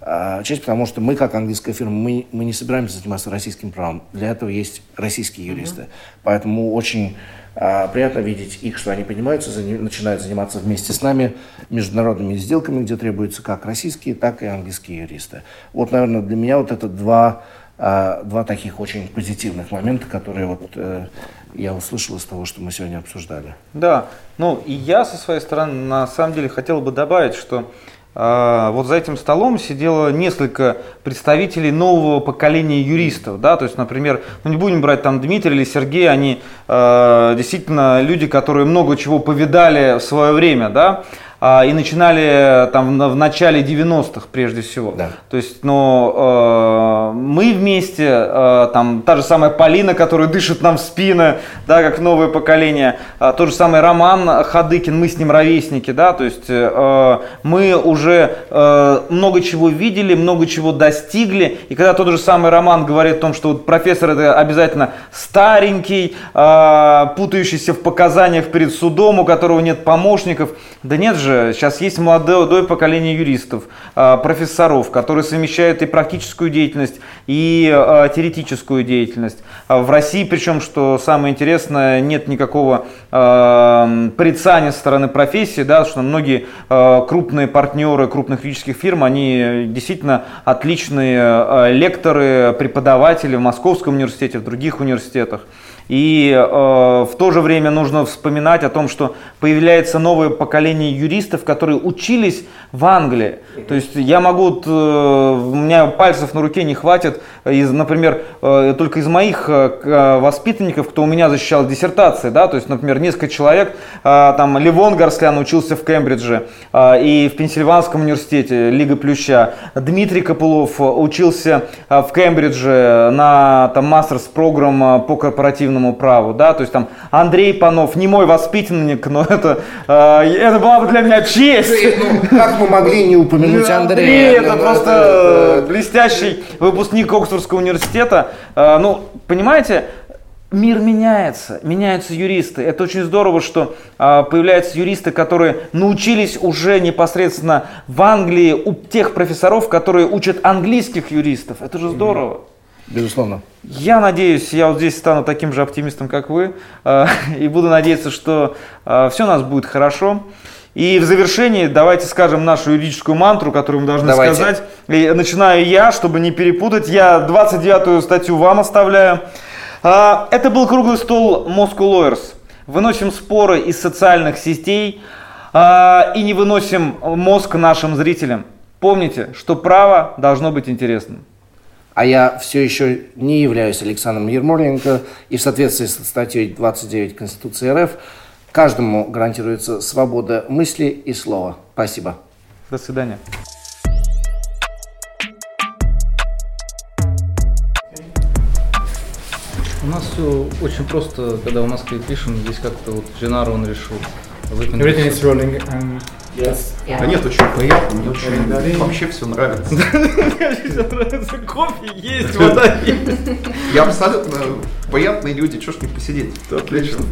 а, часть, потому что мы, как английская фирма, мы, мы не собираемся заниматься российским правом. Для этого есть российские юристы. Mm-hmm. Поэтому очень а, приятно видеть их, что они поднимаются, за, начинают заниматься вместе с нами международными сделками, где требуются как российские, так и английские юристы. Вот, наверное, для меня вот это два, а, два таких очень позитивных момента, которые вот э, я услышал из того, что мы сегодня обсуждали. Да, ну и я со своей стороны на самом деле хотел бы добавить, что вот за этим столом сидело несколько представителей нового поколения юристов, да, то есть, например, ну не будем брать там Дмитрия или Сергея, они э, действительно люди, которые много чего повидали в свое время, да, а, и начинали там в начале 90-х прежде всего. Да. То есть, но э, мы вместе, э, там та же самая Полина, которая дышит нам в спины, да, как новое поколение, э, тот же самый Роман Хадыкин, мы с ним ровесники, да, то есть э, мы уже э, много чего видели, много чего достигли, и когда тот же самый Роман говорит о том, что вот профессор это обязательно старенький, э, путающийся в показаниях перед судом, у которого нет помощников, да нет же, же, сейчас есть молодое поколение юристов, а, профессоров, которые совмещают и практическую деятельность, и а, теоретическую деятельность. А в России, причем, что самое интересное, нет никакого порицания со стороны профессии, да, что многие крупные партнеры крупных юридических фирм, они действительно отличные лекторы, преподаватели в Московском университете, в других университетах. И э, в то же время нужно вспоминать о том, что появляется новое поколение юристов, которые учились в Англии. То есть я могу, э, у меня пальцев на руке не хватит, из, например, э, только из моих э, воспитанников, кто у меня защищал диссертации, да, то есть, например, несколько человек, э, там Левон Гарслян учился в Кембридже э, и в Пенсильванском университете Лига Плюща, Дмитрий Копылов учился э, в Кембридже на там мастерс программ по корпоративному уголовному праву, да, то есть там Андрей Панов, не мой воспитанник, но это, э, это была бы для меня честь. Ну, как мы могли не упомянуть Андрея? Андрей, это просто блестящий выпускник Оксфордского университета. Э, ну, понимаете, мир меняется, меняются юристы. Это очень здорово, что э, появляются юристы, которые научились уже непосредственно в Англии у тех профессоров, которые учат английских юристов. Это же здорово. Безусловно. Я надеюсь, я вот здесь стану таким же оптимистом, как вы, э, и буду надеяться, что э, все у нас будет хорошо. И в завершении давайте скажем нашу юридическую мантру, которую мы должны давайте. сказать. И начинаю я, чтобы не перепутать. Я 29-ю статью вам оставляю. Э, это был круглый стол Moscow Lawyers. Выносим споры из социальных сетей и не выносим мозг нашим зрителям. Помните, что право должно быть интересным а я все еще не являюсь Александром Ермоленко, и в соответствии со статьей 29 Конституции РФ Каждому гарантируется свобода мысли и слова. Спасибо. До свидания. У нас все очень просто, когда в Москве пишем, здесь как-то вот Женару он решил. Everything is rolling and yes. Да нет, очень приятно, мне очень вообще все нравится. Все нравится, кофе есть, вода есть. Я абсолютно приятные люди, что ж не посидеть? Отлично.